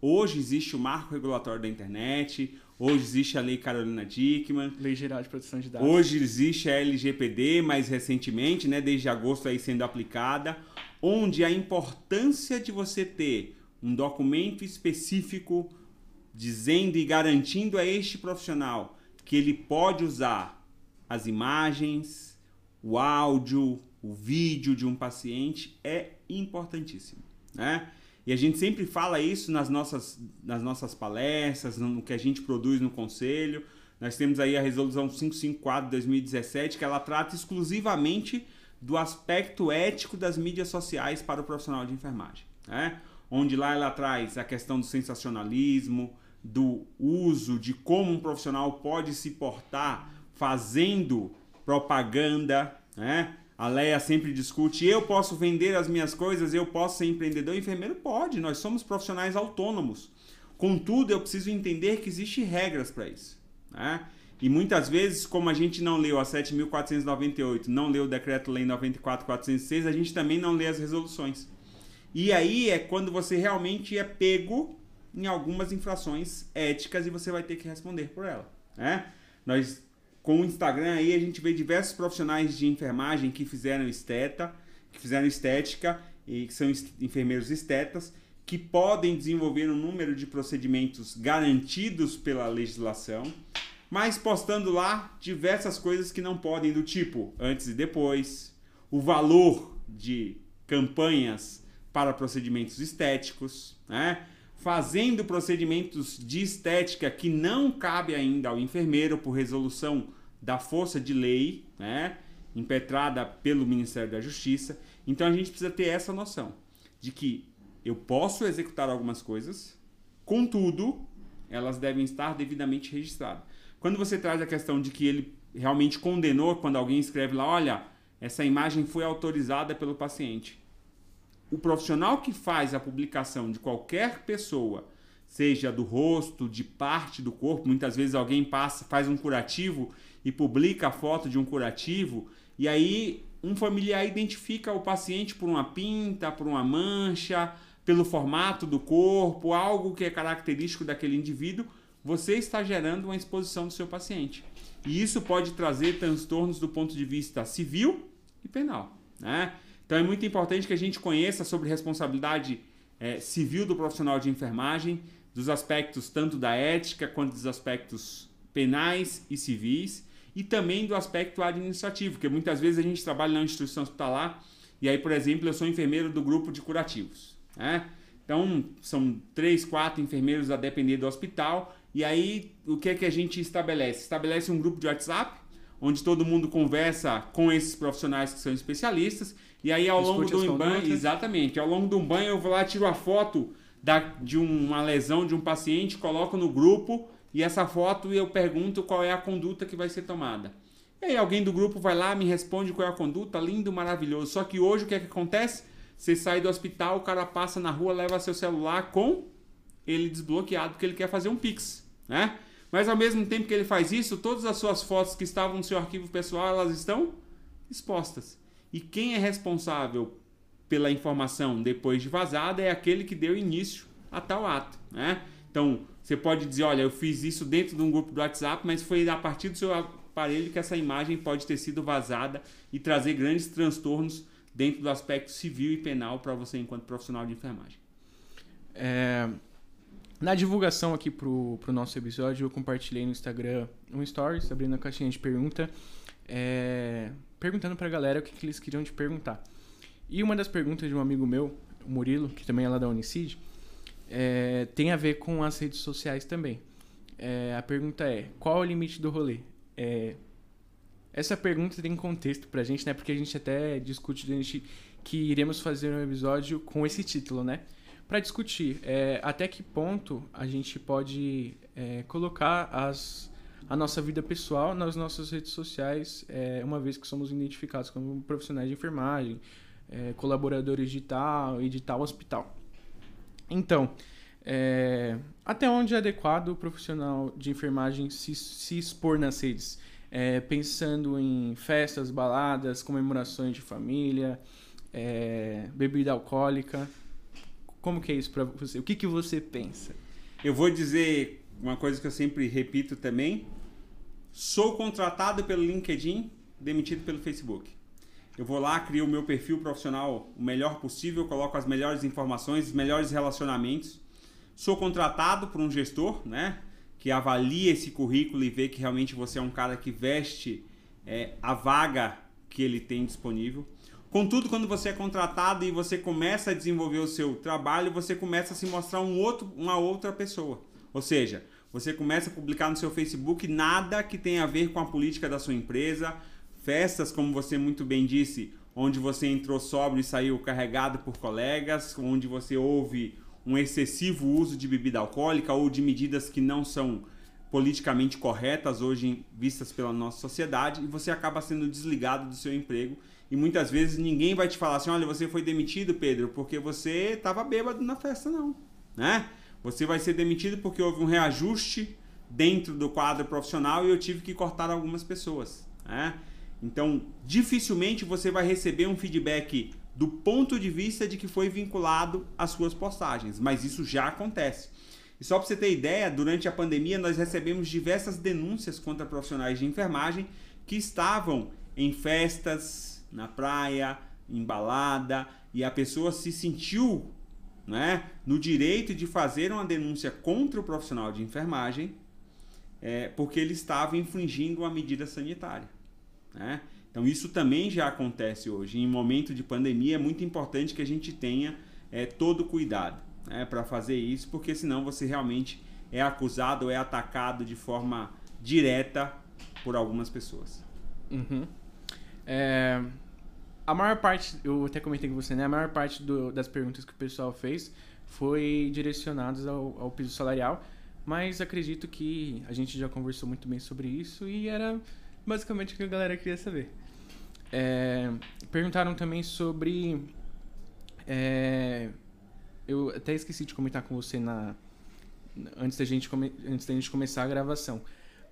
Hoje existe o marco regulatório da internet, hoje existe a Lei Carolina Dickmann. Lei Geral de Proteção de Dados. Hoje existe a LGPD, mais recentemente, né, desde agosto aí sendo aplicada, onde a importância de você ter um documento específico dizendo e garantindo a este profissional que ele pode usar as imagens, o áudio, o vídeo de um paciente é importantíssimo, né? E a gente sempre fala isso nas nossas, nas nossas palestras, no que a gente produz no conselho. Nós temos aí a resolução 554 de 2017, que ela trata exclusivamente do aspecto ético das mídias sociais para o profissional de enfermagem, né? Onde lá ela traz a questão do sensacionalismo, do uso de como um profissional pode se portar fazendo propaganda, né? A Leia sempre discute, eu posso vender as minhas coisas, eu posso ser empreendedor. Enfermeiro pode, nós somos profissionais autônomos. Contudo, eu preciso entender que existem regras para isso. Né? E muitas vezes, como a gente não leu a 7.498, não leu o Decreto-Lei 94.406, a gente também não lê as resoluções. E aí é quando você realmente é pego em algumas infrações éticas e você vai ter que responder por ela. Né? Nós com o Instagram aí a gente vê diversos profissionais de enfermagem que fizeram esteta, que fizeram estética e que são enfermeiros estetas que podem desenvolver um número de procedimentos garantidos pela legislação, mas postando lá diversas coisas que não podem, do tipo antes e depois, o valor de campanhas para procedimentos estéticos, né? fazendo procedimentos de estética que não cabe ainda ao enfermeiro por resolução da força de lei, né, impetrada pelo Ministério da Justiça. Então a gente precisa ter essa noção de que eu posso executar algumas coisas, contudo, elas devem estar devidamente registradas. Quando você traz a questão de que ele realmente condenou quando alguém escreve lá, olha, essa imagem foi autorizada pelo paciente o profissional que faz a publicação de qualquer pessoa, seja do rosto, de parte do corpo, muitas vezes alguém passa, faz um curativo e publica a foto de um curativo, e aí um familiar identifica o paciente por uma pinta, por uma mancha, pelo formato do corpo, algo que é característico daquele indivíduo, você está gerando uma exposição do seu paciente. E isso pode trazer transtornos do ponto de vista civil e penal. Né? Então é muito importante que a gente conheça sobre responsabilidade é, civil do profissional de enfermagem, dos aspectos tanto da ética quanto dos aspectos penais e civis, e também do aspecto administrativo, porque muitas vezes a gente trabalha na instituição hospitalar e aí, por exemplo, eu sou enfermeiro do grupo de curativos. Né? Então, são três, quatro enfermeiros a depender do hospital. E aí, o que é que a gente estabelece? Estabelece um grupo de WhatsApp, onde todo mundo conversa com esses profissionais que são especialistas e aí ao longo do banho, exatamente, ao longo do banho eu vou lá, tiro a foto da, de uma lesão de um paciente, coloco no grupo e essa foto eu pergunto qual é a conduta que vai ser tomada. E aí alguém do grupo vai lá, me responde qual é a conduta, lindo, maravilhoso. Só que hoje o que é que acontece? Você sai do hospital, o cara passa na rua, leva seu celular com ele desbloqueado porque ele quer fazer um Pix, né? Mas ao mesmo tempo que ele faz isso, todas as suas fotos que estavam no seu arquivo pessoal, elas estão expostas. E quem é responsável pela informação depois de vazada é aquele que deu início a tal ato, né? Então, você pode dizer, olha, eu fiz isso dentro de um grupo do WhatsApp, mas foi a partir do seu aparelho que essa imagem pode ter sido vazada e trazer grandes transtornos dentro do aspecto civil e penal para você enquanto profissional de enfermagem. É, Na divulgação aqui pro, pro nosso episódio, eu compartilhei no Instagram um stories, abrindo a caixinha de pergunta, é, perguntando pra galera o que, que eles queriam te perguntar. E uma das perguntas de um amigo meu, o Murilo, que também é lá da Unicid, é, tem a ver com as redes sociais também. É, a pergunta é: qual é o limite do rolê? É, essa pergunta tem contexto pra gente, né? Porque a gente até discute gente, que iremos fazer um episódio com esse título, né? Para discutir é, até que ponto a gente pode é, colocar as, a nossa vida pessoal nas nossas redes sociais, é, uma vez que somos identificados como profissionais de enfermagem, é, colaboradores de tal e de tal hospital. Então, é, até onde é adequado o profissional de enfermagem se, se expor nas redes? É, pensando em festas, baladas, comemorações de família, é, bebida alcoólica. Como que é isso para você? O que, que você pensa? Eu vou dizer uma coisa que eu sempre repito também. Sou contratado pelo LinkedIn, demitido pelo Facebook. Eu vou lá, crio o meu perfil profissional o melhor possível, coloco as melhores informações, os melhores relacionamentos. Sou contratado por um gestor, né? Que avalia esse currículo e vê que realmente você é um cara que veste é, a vaga que ele tem disponível. Contudo, quando você é contratado e você começa a desenvolver o seu trabalho, você começa a se mostrar um outro, uma outra pessoa. Ou seja, você começa a publicar no seu Facebook nada que tenha a ver com a política da sua empresa, festas, como você muito bem disse, onde você entrou sóbrio e saiu carregado por colegas, onde você houve um excessivo uso de bebida alcoólica ou de medidas que não são politicamente corretas hoje vistas pela nossa sociedade e você acaba sendo desligado do seu emprego e muitas vezes ninguém vai te falar assim, olha, você foi demitido, Pedro, porque você estava bêbado na festa não, né? Você vai ser demitido porque houve um reajuste dentro do quadro profissional e eu tive que cortar algumas pessoas, né? Então, dificilmente você vai receber um feedback do ponto de vista de que foi vinculado às suas postagens, mas isso já acontece. E só para você ter ideia, durante a pandemia nós recebemos diversas denúncias contra profissionais de enfermagem que estavam em festas, na praia, em balada, e a pessoa se sentiu né, no direito de fazer uma denúncia contra o profissional de enfermagem é, porque ele estava infringindo uma medida sanitária. Né? Então isso também já acontece hoje. Em momento de pandemia é muito importante que a gente tenha é, todo cuidado né, para fazer isso, porque senão você realmente é acusado ou é atacado de forma direta por algumas pessoas. Uhum. É, a maior parte, eu até comentei com você, né? A maior parte do, das perguntas que o pessoal fez foi direcionadas ao, ao piso salarial, mas acredito que a gente já conversou muito bem sobre isso e era basicamente o que a galera queria saber. É, perguntaram também sobre. É, eu até esqueci de comentar com você na, antes, da gente come, antes da gente começar a gravação,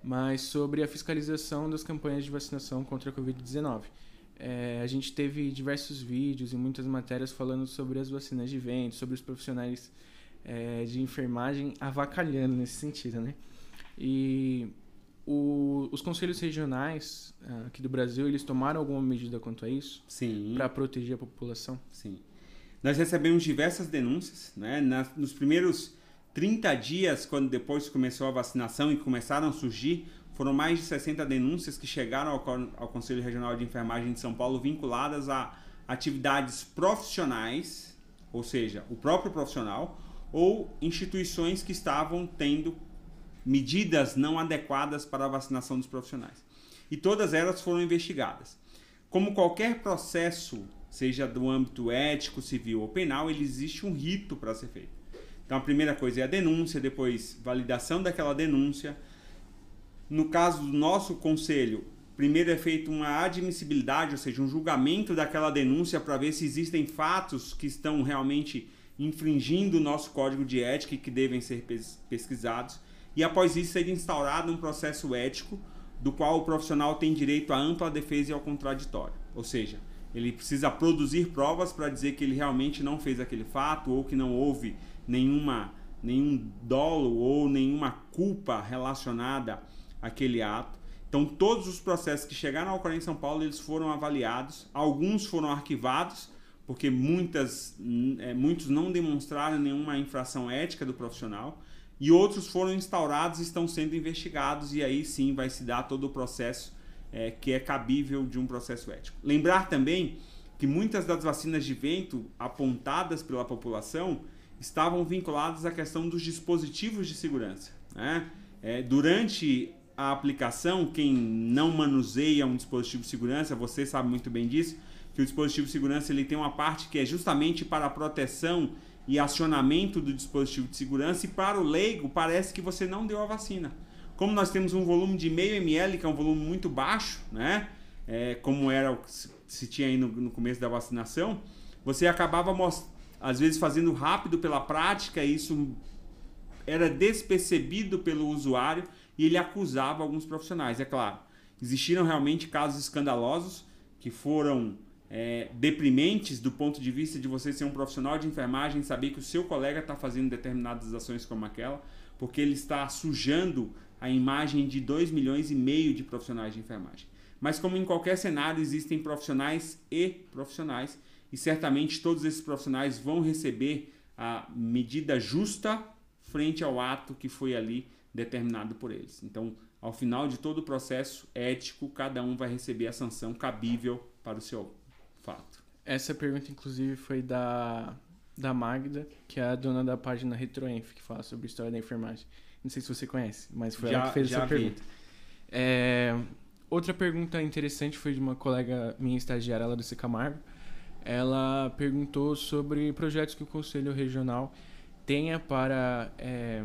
mas sobre a fiscalização das campanhas de vacinação contra a Covid-19. É, a gente teve diversos vídeos e muitas matérias falando sobre as vacinas de vento, sobre os profissionais é, de enfermagem avacalhando nesse sentido, né? E o, os conselhos regionais uh, aqui do Brasil, eles tomaram alguma medida quanto a isso? Sim. Para proteger a população? Sim. Nós recebemos diversas denúncias, né? Nas, nos primeiros 30 dias, quando depois começou a vacinação e começaram a surgir, foram mais de 60 denúncias que chegaram ao, ao Conselho Regional de Enfermagem de São Paulo vinculadas a atividades profissionais, ou seja, o próprio profissional, ou instituições que estavam tendo medidas não adequadas para a vacinação dos profissionais. E todas elas foram investigadas. Como qualquer processo, seja do âmbito ético, civil ou penal, ele existe um rito para ser feito. Então a primeira coisa é a denúncia, depois validação daquela denúncia. No caso do nosso conselho, primeiro é feito uma admissibilidade, ou seja, um julgamento daquela denúncia para ver se existem fatos que estão realmente infringindo o nosso código de ética e que devem ser pesquisados e após isso ser instaurado um processo ético do qual o profissional tem direito à ampla defesa e ao contraditório. Ou seja, ele precisa produzir provas para dizer que ele realmente não fez aquele fato ou que não houve nenhuma nenhum dolo ou nenhuma culpa relacionada àquele ato. Então todos os processos que chegaram ao Corém São Paulo eles foram avaliados, alguns foram arquivados porque muitas, é, muitos não demonstraram nenhuma infração ética do profissional e outros foram instaurados e estão sendo investigados, e aí sim vai se dar todo o processo é, que é cabível de um processo ético. Lembrar também que muitas das vacinas de vento apontadas pela população estavam vinculadas à questão dos dispositivos de segurança. Né? É, durante a aplicação, quem não manuseia um dispositivo de segurança, você sabe muito bem disso, que o dispositivo de segurança ele tem uma parte que é justamente para a proteção e acionamento do dispositivo de segurança e para o leigo parece que você não deu a vacina. Como nós temos um volume de meio ml, que é um volume muito baixo, né? É, como era o que se tinha aí no, no começo da vacinação, você acabava às vezes fazendo rápido pela prática, e isso era despercebido pelo usuário e ele acusava alguns profissionais. É claro, existiram realmente casos escandalosos que foram é, deprimentes do ponto de vista de você ser um profissional de enfermagem e saber que o seu colega está fazendo determinadas ações como aquela, porque ele está sujando a imagem de 2 milhões e meio de profissionais de enfermagem. Mas como em qualquer cenário existem profissionais e profissionais, e certamente todos esses profissionais vão receber a medida justa frente ao ato que foi ali determinado por eles. Então, ao final de todo o processo ético, cada um vai receber a sanção cabível para o seu fato. Essa pergunta, inclusive, foi da, da Magda, que é a dona da página RetroEnf, que fala sobre a história da enfermagem. Não sei se você conhece, mas foi já, ela que fez essa vi. pergunta. É, outra pergunta interessante foi de uma colega minha estagiária lá do Camargo. Ela perguntou sobre projetos que o Conselho Regional tenha para é,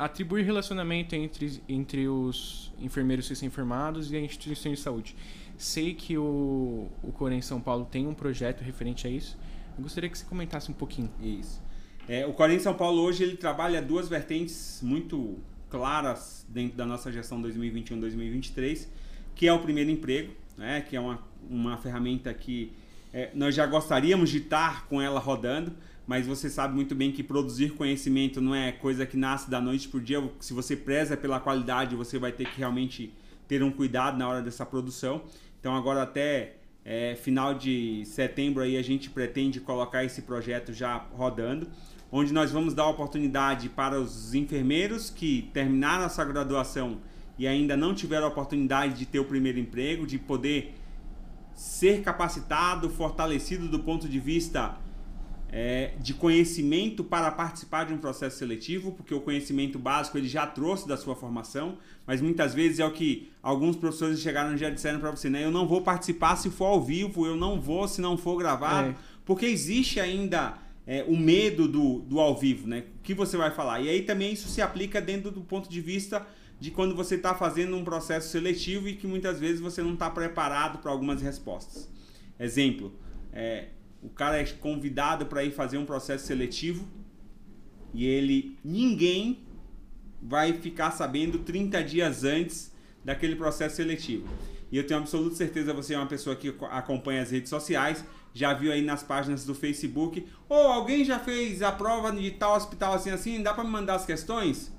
atribuir relacionamento entre, entre os enfermeiros recém-formados e a instituição de saúde. Sei que o, o Corém São Paulo tem um projeto referente a isso. Eu gostaria que você comentasse um pouquinho. Isso. É, o Corém São Paulo hoje ele trabalha duas vertentes muito claras dentro da nossa gestão 2021-2023, que é o primeiro emprego, né, que é uma, uma ferramenta que é, nós já gostaríamos de estar com ela rodando, mas você sabe muito bem que produzir conhecimento não é coisa que nasce da noite por dia. Se você preza pela qualidade, você vai ter que realmente ter um cuidado na hora dessa produção. Então agora até é, final de setembro aí a gente pretende colocar esse projeto já rodando onde nós vamos dar oportunidade para os enfermeiros que terminaram a sua graduação e ainda não tiveram a oportunidade de ter o primeiro emprego, de poder ser capacitado, fortalecido do ponto de vista é, de conhecimento para participar de um processo seletivo, porque o conhecimento básico ele já trouxe da sua formação, mas muitas vezes é o que alguns professores chegaram e já disseram para você, né? Eu não vou participar se for ao vivo, eu não vou se não for gravado, é. porque existe ainda é, o medo do, do ao vivo, né? O que você vai falar? E aí também isso se aplica dentro do ponto de vista de quando você está fazendo um processo seletivo e que muitas vezes você não está preparado para algumas respostas. Exemplo, é, o cara é convidado para ir fazer um processo seletivo e ele ninguém vai ficar sabendo 30 dias antes daquele processo seletivo. E eu tenho absoluta certeza você é uma pessoa que acompanha as redes sociais já viu aí nas páginas do Facebook, ou oh, alguém já fez a prova de tal hospital assim assim, dá para me mandar as questões?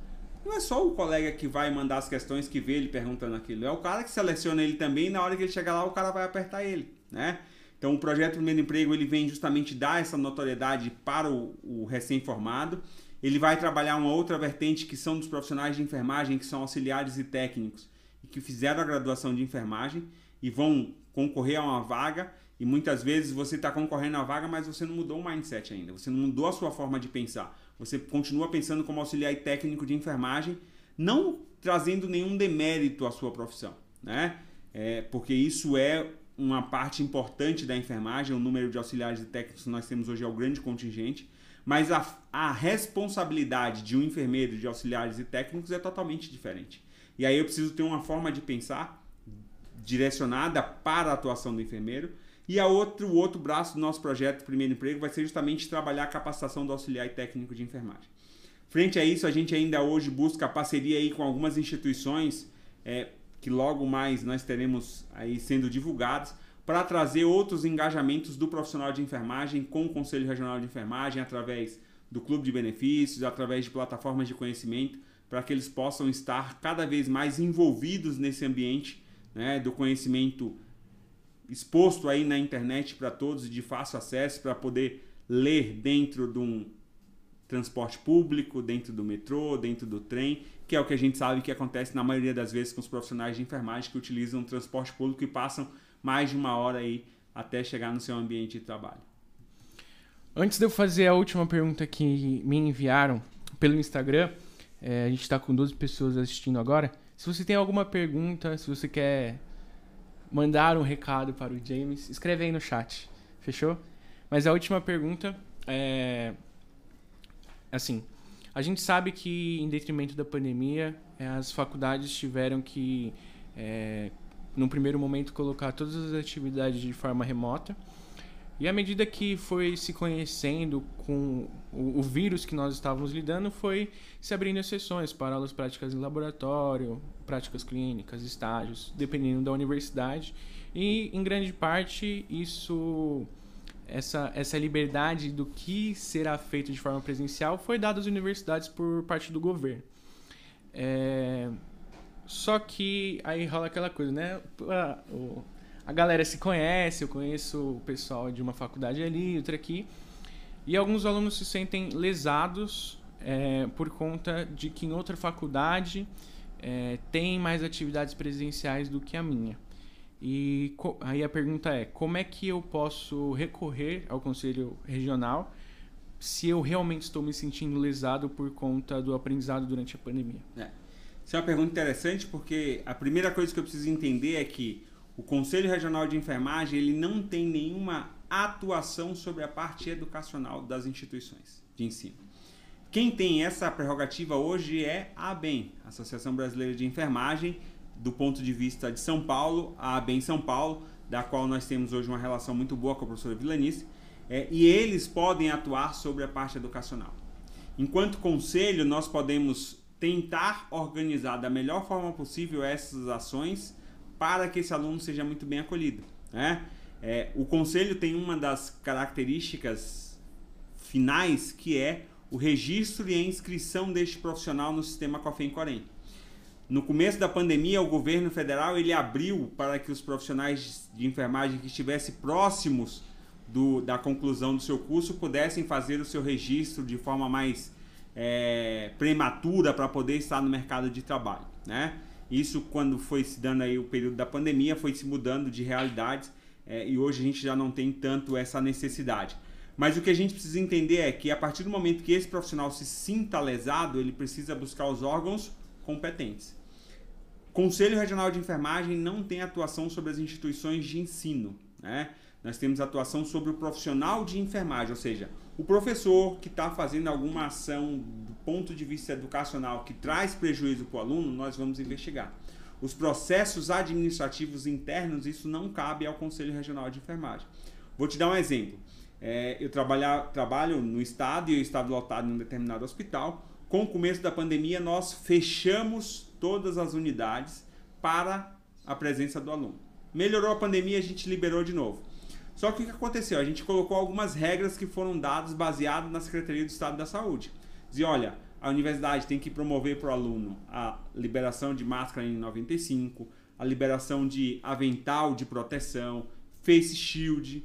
Não é só o colega que vai mandar as questões que vê ele perguntando aquilo, é o cara que seleciona ele também, na hora que ele chegar lá o cara vai apertar ele, né? Então o projeto Primeiro Emprego ele vem justamente dar essa notoriedade para o, o recém-formado. Ele vai trabalhar uma outra vertente que são dos profissionais de enfermagem, que são auxiliares e técnicos, e que fizeram a graduação de enfermagem e vão concorrer a uma vaga e muitas vezes você está concorrendo à vaga, mas você não mudou o mindset ainda. Você não mudou a sua forma de pensar. Você continua pensando como auxiliar técnico de enfermagem, não trazendo nenhum demérito à sua profissão, né? É, porque isso é uma parte importante da enfermagem. O número de auxiliares e técnicos que nós temos hoje é o grande contingente. Mas a, a responsabilidade de um enfermeiro, de auxiliares e técnicos é totalmente diferente. E aí eu preciso ter uma forma de pensar direcionada para a atuação do enfermeiro e a outro, o outro braço do nosso projeto Primeiro Emprego vai ser justamente trabalhar a capacitação do auxiliar e técnico de enfermagem. Frente a isso, a gente ainda hoje busca parceria aí com algumas instituições é, que logo mais nós teremos aí sendo divulgados para trazer outros engajamentos do profissional de enfermagem com o Conselho Regional de Enfermagem através do Clube de Benefícios, através de plataformas de conhecimento, para que eles possam estar cada vez mais envolvidos nesse ambiente né, do conhecimento exposto aí na internet para todos de fácil acesso para poder ler dentro de um transporte público, dentro do metrô, dentro do trem, que é o que a gente sabe que acontece na maioria das vezes com os profissionais de enfermagem que utilizam transporte público e passam mais de uma hora aí até chegar no seu ambiente de trabalho. Antes de eu fazer a última pergunta que me enviaram pelo Instagram, é, a gente está com 12 pessoas assistindo agora. Se você tem alguma pergunta, se você quer mandar um recado para o James, escreve aí no chat. Fechou? Mas a última pergunta é. Assim, a gente sabe que, em detrimento da pandemia, é, as faculdades tiveram que, é, no primeiro momento, colocar todas as atividades de forma remota. E à medida que foi se conhecendo com o, o, vírus que nós estávamos lidando, foi se abrindo exceções para aulas práticas em laboratório, práticas clínicas, estágios, dependendo da universidade. E em grande parte isso essa, essa liberdade do que será feito de forma presencial foi dada às universidades por parte do governo. É, só que aí rola aquela coisa, né? A, galera se conhece, eu conheço o pessoal de uma faculdade ali, outra aqui, e alguns alunos se sentem lesados é, por conta de que em outra faculdade é, tem mais atividades presenciais do que a minha. E aí a pergunta é: como é que eu posso recorrer ao Conselho Regional se eu realmente estou me sentindo lesado por conta do aprendizado durante a pandemia? É. Isso é uma pergunta interessante porque a primeira coisa que eu preciso entender é que o Conselho Regional de Enfermagem ele não tem nenhuma atuação sobre a parte educacional das instituições de ensino. Quem tem essa prerrogativa hoje é a ABEM, Associação Brasileira de Enfermagem, do ponto de vista de São Paulo, a ABEM São Paulo, da qual nós temos hoje uma relação muito boa com a professora Vilanice, é, e eles podem atuar sobre a parte educacional. Enquanto conselho, nós podemos tentar organizar da melhor forma possível essas ações para que esse aluno seja muito bem acolhido. Né? É, o conselho tem uma das características finais que é o registro e a inscrição deste profissional no sistema COFEM-COREM. No começo da pandemia, o governo federal ele abriu para que os profissionais de enfermagem que estivessem próximos do, da conclusão do seu curso pudessem fazer o seu registro de forma mais é, prematura para poder estar no mercado de trabalho. Né? Isso, quando foi se dando aí o período da pandemia, foi se mudando de realidades é, e hoje a gente já não tem tanto essa necessidade. Mas o que a gente precisa entender é que a partir do momento que esse profissional se sinta lesado, ele precisa buscar os órgãos competentes. Conselho Regional de Enfermagem não tem atuação sobre as instituições de ensino. Né? Nós temos atuação sobre o profissional de enfermagem, ou seja, o professor que está fazendo alguma ação do ponto de vista educacional que traz prejuízo para o aluno, nós vamos investigar. Os processos administrativos internos, isso não cabe ao Conselho Regional de Enfermagem. Vou te dar um exemplo. É, eu trabalho no estado e eu estava lotado em um determinado hospital. Com o começo da pandemia, nós fechamos todas as unidades para a presença do aluno. Melhorou a pandemia, a gente liberou de novo. Só que o que aconteceu? A gente colocou algumas regras que foram dadas baseadas na Secretaria do Estado da Saúde. Dizia, olha, a universidade tem que promover para o aluno a liberação de máscara em 95, a liberação de avental de proteção, face shield,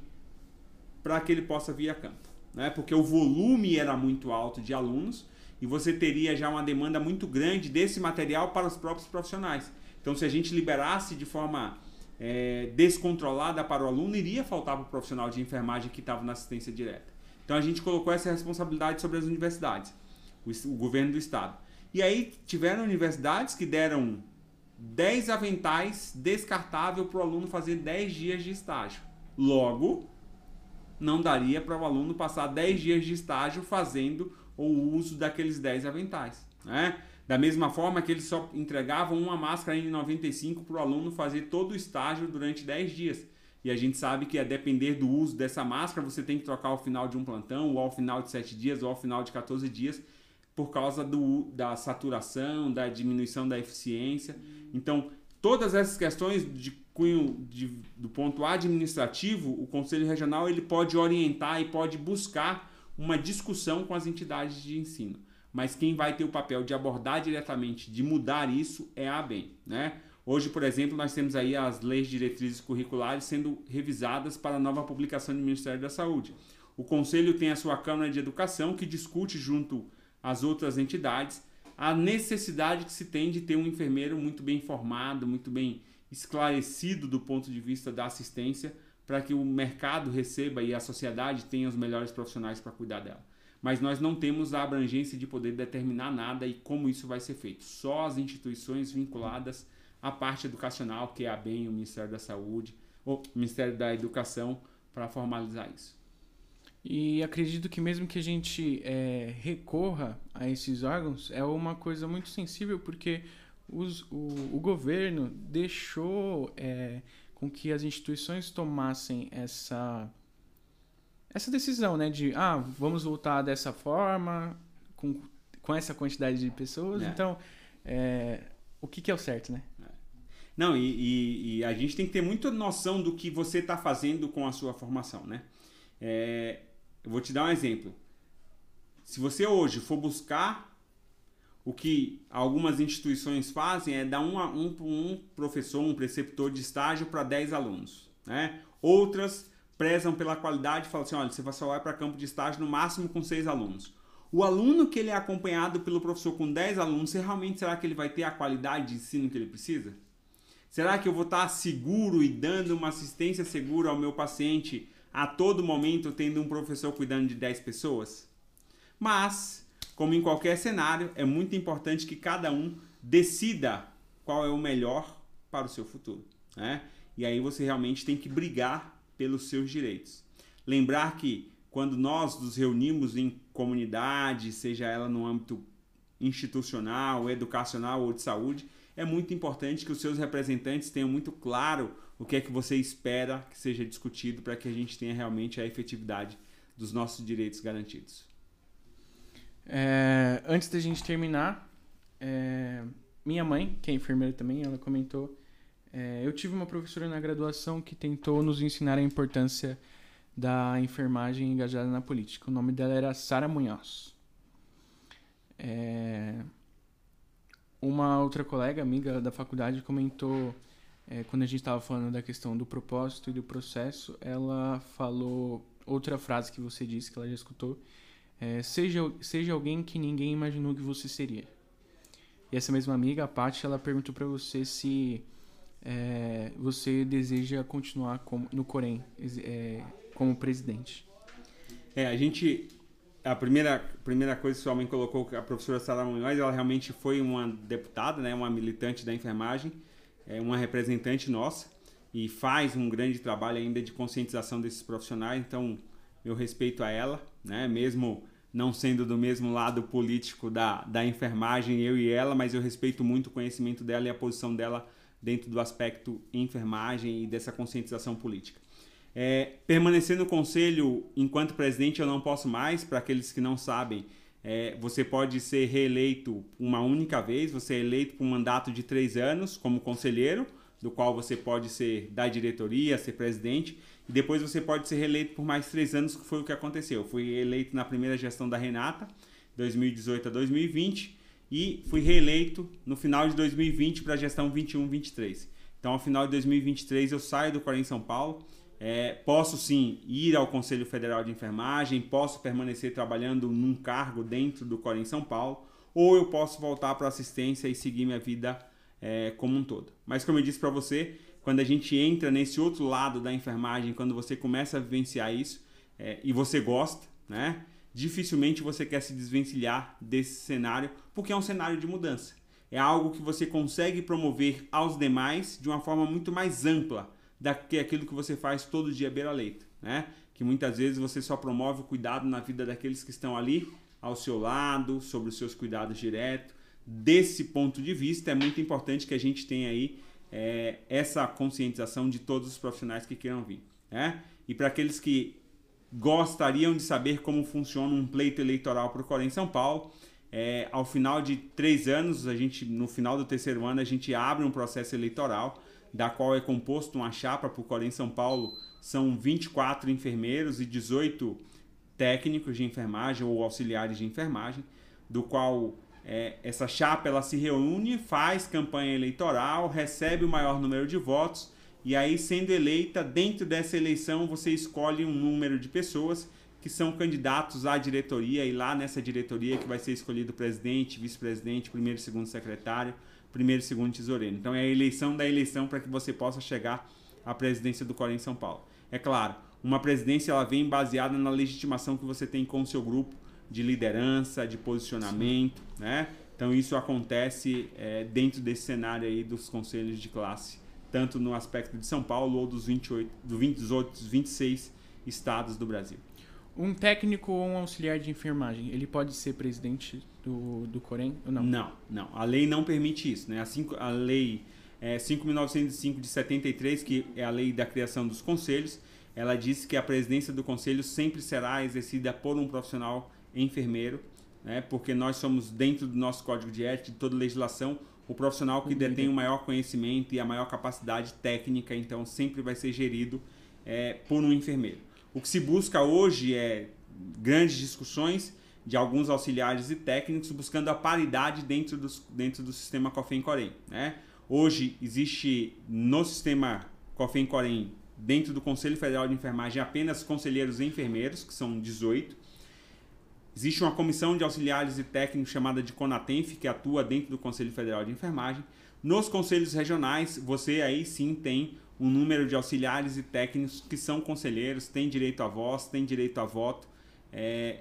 para que ele possa vir a campo. Né? Porque o volume era muito alto de alunos e você teria já uma demanda muito grande desse material para os próprios profissionais. Então, se a gente liberasse de forma é, descontrolada para o aluno, iria faltar para o profissional de enfermagem que estava na assistência direta. Então, a gente colocou essa responsabilidade sobre as universidades, o, o governo do estado. E aí, tiveram universidades que deram 10 aventais descartável para o aluno fazer 10 dias de estágio. Logo, não daria para o aluno passar 10 dias de estágio fazendo ou o uso daqueles 10 aventais. Né? Da mesma forma que eles só entregavam uma máscara N95 para o aluno fazer todo o estágio durante 10 dias. E a gente sabe que a depender do uso dessa máscara, você tem que trocar ao final de um plantão, ou ao final de 7 dias, ou ao final de 14 dias, por causa do, da saturação, da diminuição da eficiência. Então, todas essas questões de cunho de, do ponto administrativo, o Conselho Regional ele pode orientar e pode buscar uma discussão com as entidades de ensino. Mas quem vai ter o papel de abordar diretamente, de mudar isso, é a ABEM. Né? Hoje, por exemplo, nós temos aí as leis diretrizes curriculares sendo revisadas para a nova publicação do Ministério da Saúde. O conselho tem a sua Câmara de Educação, que discute junto às outras entidades a necessidade que se tem de ter um enfermeiro muito bem formado, muito bem esclarecido do ponto de vista da assistência, para que o mercado receba e a sociedade tenha os melhores profissionais para cuidar dela. Mas nós não temos a abrangência de poder determinar nada e como isso vai ser feito. Só as instituições vinculadas à parte educacional, que é a BEM, o Ministério da Saúde, ou o Ministério da Educação, para formalizar isso. E acredito que mesmo que a gente é, recorra a esses órgãos, é uma coisa muito sensível, porque os, o, o governo deixou é, com que as instituições tomassem essa, essa decisão, né? De, ah, vamos voltar dessa forma, com, com essa quantidade de pessoas. É. Então, é, o que, que é o certo, né? É. Não, e, e, e, a gente tem que ter muita noção do que você está fazendo com a sua formação, né? É, eu vou te dar um exemplo. Se você hoje for buscar o que algumas instituições fazem é dar um, um, um professor, um preceptor de estágio para 10 alunos. Né? Outras prezam pela qualidade e falam assim: olha, você só vai para campo de estágio no máximo com 6 alunos. O aluno que ele é acompanhado pelo professor com 10 alunos, você realmente será que ele vai ter a qualidade de ensino que ele precisa? Será que eu vou estar seguro e dando uma assistência segura ao meu paciente a todo momento tendo um professor cuidando de 10 pessoas? Mas, como em qualquer cenário, é muito importante que cada um decida qual é o melhor para o seu futuro. Né? E aí você realmente tem que brigar pelos seus direitos. Lembrar que quando nós nos reunimos em comunidade, seja ela no âmbito institucional, educacional ou de saúde, é muito importante que os seus representantes tenham muito claro o que é que você espera que seja discutido para que a gente tenha realmente a efetividade dos nossos direitos garantidos. É, antes da gente terminar, é, minha mãe, que é enfermeira também, ela comentou: é, eu tive uma professora na graduação que tentou nos ensinar a importância da enfermagem engajada na política. O nome dela era Sara Munhoz. É, uma outra colega, amiga da faculdade, comentou é, quando a gente estava falando da questão do propósito e do processo, ela falou outra frase que você disse que ela já escutou, é, seja, seja alguém que ninguém imaginou que você seria. E essa mesma amiga, a Paty, ela perguntou para você se é, você deseja continuar como, no Corém é, como presidente. É, a gente a primeira, primeira coisa que sua mãe colocou, a professora Sara Munhoz, ela realmente foi uma deputada, né, uma militante da enfermagem, é uma representante nossa e faz um grande trabalho ainda de conscientização desses profissionais, então meu respeito a ela, né, mesmo não sendo do mesmo lado político da, da enfermagem, eu e ela, mas eu respeito muito o conhecimento dela e a posição dela dentro do aspecto enfermagem e dessa conscientização política. É, permanecer no conselho enquanto presidente eu não posso mais, para aqueles que não sabem, é, você pode ser reeleito uma única vez, você é eleito por um mandato de três anos como conselheiro, do qual você pode ser da diretoria, ser presidente, depois você pode ser reeleito por mais três anos, que foi o que aconteceu. Eu fui eleito na primeira gestão da Renata, 2018 a 2020, e fui reeleito no final de 2020 para a gestão 21-23. Então, ao final de 2023, eu saio do Corém São Paulo é, posso sim ir ao Conselho Federal de Enfermagem, posso permanecer trabalhando num cargo dentro do Corém São Paulo, ou eu posso voltar para assistência e seguir minha vida é, como um todo. Mas como eu disse para você, quando a gente entra nesse outro lado da enfermagem, quando você começa a vivenciar isso é, e você gosta, né? Dificilmente você quer se desvencilhar desse cenário, porque é um cenário de mudança. É algo que você consegue promover aos demais de uma forma muito mais ampla daquilo aquilo que você faz todo dia beira-leito, né? Que muitas vezes você só promove o cuidado na vida daqueles que estão ali ao seu lado, sobre os seus cuidados diretos. Desse ponto de vista, é muito importante que a gente tenha aí é, essa conscientização de todos os profissionais que queiram vir, né? E para aqueles que gostariam de saber como funciona um pleito eleitoral para o Corém São Paulo, é, ao final de três anos, a gente, no final do terceiro ano, a gente abre um processo eleitoral da qual é composto uma chapa para o Corém São Paulo, são 24 enfermeiros e 18 técnicos de enfermagem ou auxiliares de enfermagem, do qual é, essa chapa ela se reúne, faz campanha eleitoral, recebe o maior número de votos e aí sendo eleita dentro dessa eleição você escolhe um número de pessoas que são candidatos à diretoria e lá nessa diretoria que vai ser escolhido presidente, vice-presidente, primeiro e segundo secretário, primeiro e segundo tesoureiro. Então é a eleição da eleição para que você possa chegar à presidência do Corém São Paulo. É claro, uma presidência ela vem baseada na legitimação que você tem com o seu grupo de liderança, de posicionamento, Sim. né? Então isso acontece é, dentro desse cenário aí dos conselhos de classe, tanto no aspecto de São Paulo ou dos 28, do 20, dos outros 26 estados do Brasil. Um técnico ou um auxiliar de enfermagem, ele pode ser presidente do, do Corém ou não? Não, não. A lei não permite isso. Né? A, cinco, a lei é, 5.905 de 73, que é a lei da criação dos conselhos, ela diz que a presidência do conselho sempre será exercida por um profissional enfermeiro, né? porque nós somos, dentro do nosso código de ética, de toda legislação, o profissional que detém o maior conhecimento e a maior capacidade técnica, então sempre vai ser gerido é, por um enfermeiro. O que se busca hoje é grandes discussões de alguns auxiliares e técnicos buscando a paridade dentro, dos, dentro do sistema COFEM-COREM. Né? Hoje existe no sistema COFEM-COREM, dentro do Conselho Federal de Enfermagem, apenas conselheiros e enfermeiros, que são 18. Existe uma comissão de auxiliares e técnicos chamada de CONATENF, que atua dentro do Conselho Federal de Enfermagem. Nos conselhos regionais, você aí sim tem um número de auxiliares e técnicos que são conselheiros, têm direito a voz, têm direito a voto, é,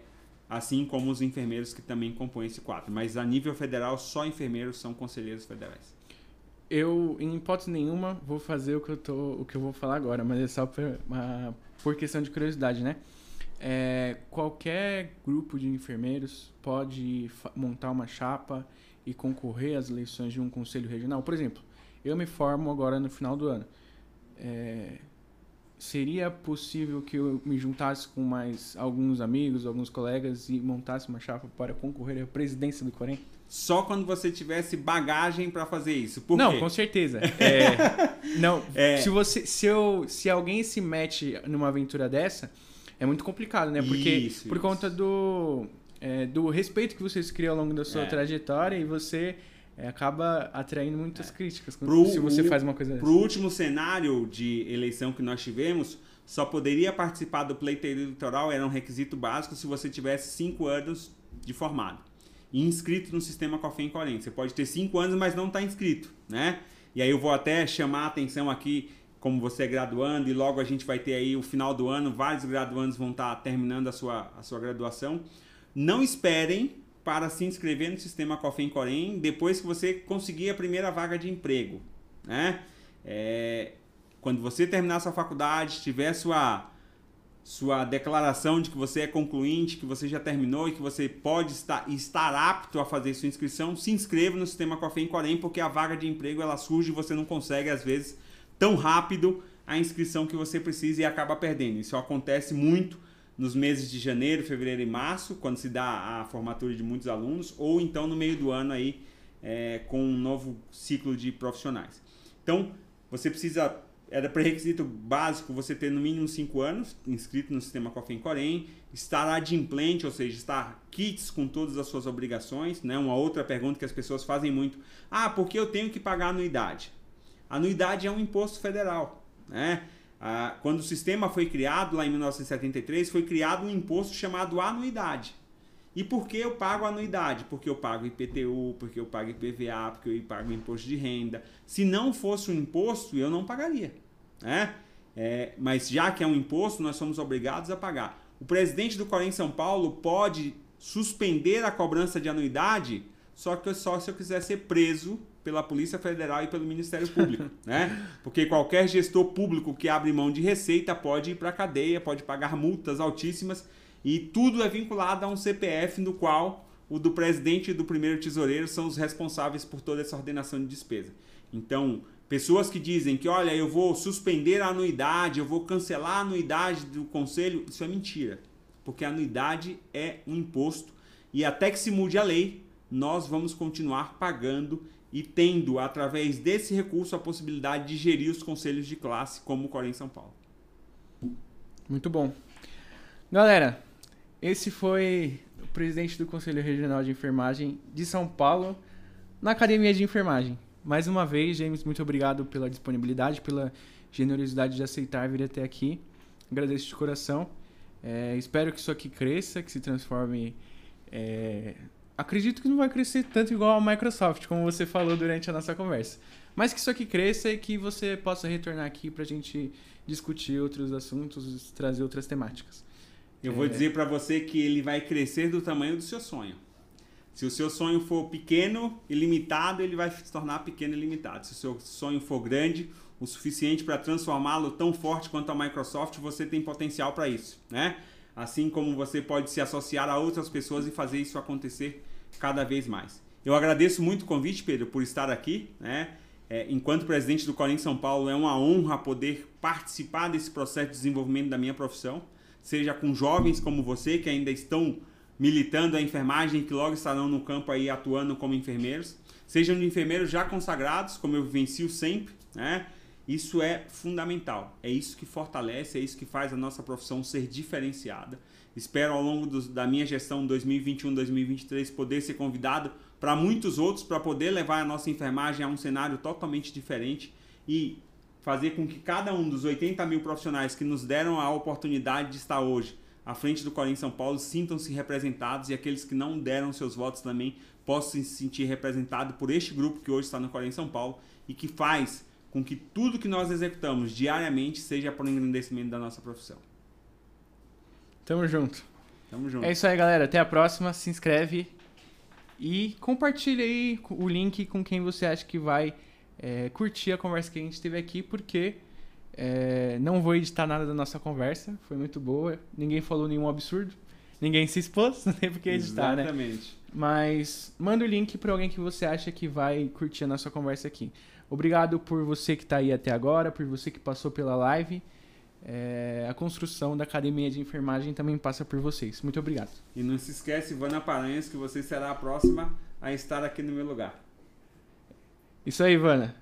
assim como os enfermeiros que também compõem esse quadro. Mas a nível federal, só enfermeiros são conselheiros federais. Eu, em hipótese nenhuma, vou fazer o que eu, tô, o que eu vou falar agora, mas é só por, uma, por questão de curiosidade, né? É, qualquer grupo de enfermeiros pode montar uma chapa e concorrer às eleições de um conselho regional. Por exemplo, eu me formo agora no final do ano é, seria possível que eu me juntasse com mais alguns amigos, alguns colegas e montasse uma chapa para concorrer à presidência do Corém? Só quando você tivesse bagagem para fazer isso. Por não, quê? com certeza. É, não, é. se você, se eu, se alguém se mete numa aventura dessa, é muito complicado, né? Porque isso, por isso. conta do é, do respeito que vocês criam ao longo da sua é. trajetória e você é, acaba atraindo muitas é. críticas pro, se você faz uma coisa dessa. Para o último cenário de eleição que nós tivemos, só poderia participar do pleito eleitoral, era um requisito básico, se você tivesse 5 anos de formado. E inscrito no sistema COFEM Corém. Você pode ter 5 anos, mas não está inscrito, né? E aí eu vou até chamar a atenção aqui, como você é graduando, e logo a gente vai ter aí o final do ano, vários graduandos vão estar tá terminando a sua, a sua graduação. Não esperem para se inscrever no sistema Cofem Corém depois que você conseguir a primeira vaga de emprego. Né? É, quando você terminar sua faculdade, tiver sua, sua declaração de que você é concluinte, que você já terminou e que você pode estar, estar apto a fazer sua inscrição, se inscreva no sistema Cofem Corém, porque a vaga de emprego ela surge e você não consegue, às vezes, tão rápido a inscrição que você precisa e acaba perdendo. Isso acontece muito nos meses de janeiro, fevereiro e março, quando se dá a formatura de muitos alunos, ou então no meio do ano aí é, com um novo ciclo de profissionais. Então, você precisa, era pré-requisito básico você ter no mínimo 5 anos inscrito no sistema COFEM Corém, estar adimplente, ou seja, estar kits com todas as suas obrigações. Né? Uma outra pergunta que as pessoas fazem muito, ah, por que eu tenho que pagar anuidade? Anuidade é um imposto federal, né? Ah, quando o sistema foi criado, lá em 1973, foi criado um imposto chamado anuidade. E por que eu pago anuidade? Porque eu pago IPTU, porque eu pago IPVA, porque eu pago imposto de renda. Se não fosse um imposto, eu não pagaria. Né? É, mas já que é um imposto, nós somos obrigados a pagar. O presidente do Corém São Paulo pode suspender a cobrança de anuidade, só que só se eu quiser ser preso pela Polícia Federal e pelo Ministério Público, né? Porque qualquer gestor público que abre mão de receita pode ir para a cadeia, pode pagar multas altíssimas e tudo é vinculado a um CPF no qual o do presidente e do primeiro tesoureiro são os responsáveis por toda essa ordenação de despesa. Então, pessoas que dizem que, olha, eu vou suspender a anuidade, eu vou cancelar a anuidade do conselho, isso é mentira. Porque a anuidade é um imposto e até que se mude a lei, nós vamos continuar pagando e tendo, através desse recurso, a possibilidade de gerir os conselhos de classe, como o Corém São Paulo. Muito bom. Galera, esse foi o presidente do Conselho Regional de Enfermagem de São Paulo, na Academia de Enfermagem. Mais uma vez, James, muito obrigado pela disponibilidade, pela generosidade de aceitar vir até aqui. Agradeço de coração. É, espero que isso aqui cresça, que se transforme. É... Acredito que não vai crescer tanto igual a Microsoft, como você falou durante a nossa conversa. Mas que isso aqui cresça e que você possa retornar aqui para a gente discutir outros assuntos, trazer outras temáticas. Eu vou é... dizer para você que ele vai crescer do tamanho do seu sonho. Se o seu sonho for pequeno e limitado, ele vai se tornar pequeno e limitado. Se o seu sonho for grande, o suficiente para transformá-lo tão forte quanto a Microsoft, você tem potencial para isso, né? Assim como você pode se associar a outras pessoas e fazer isso acontecer cada vez mais. Eu agradeço muito o convite, Pedro, por estar aqui, né? É, enquanto presidente do Corinthians São Paulo, é uma honra poder participar desse processo de desenvolvimento da minha profissão, seja com jovens como você que ainda estão militando a enfermagem que logo estarão no campo aí atuando como enfermeiros, sejam de enfermeiros já consagrados, como eu vivencio sempre, né? Isso é fundamental. É isso que fortalece, é isso que faz a nossa profissão ser diferenciada. Espero ao longo do, da minha gestão 2021-2023 poder ser convidado para muitos outros para poder levar a nossa enfermagem a um cenário totalmente diferente e fazer com que cada um dos 80 mil profissionais que nos deram a oportunidade de estar hoje à frente do Corinthians São Paulo sintam-se representados e aqueles que não deram seus votos também possam se sentir representados por este grupo que hoje está no Corinthians São Paulo e que faz com que tudo que nós executamos diariamente seja para o engrandecimento da nossa profissão. Tamo junto. Tamo junto. É isso aí, galera. Até a próxima. Se inscreve e compartilha aí o link com quem você acha que vai é, curtir a conversa que a gente teve aqui, porque é, não vou editar nada da nossa conversa, foi muito boa. Ninguém falou nenhum absurdo, ninguém se expôs, não tem por que editar, né? Exatamente. né? Mas manda o link para alguém que você acha que vai curtir a nossa conversa aqui. Obrigado por você que está aí até agora, por você que passou pela live. É, a construção da academia de enfermagem também passa por vocês. Muito obrigado. E não se esquece, Ivana Paranhos, que você será a próxima a estar aqui no meu lugar. Isso aí, Ivana.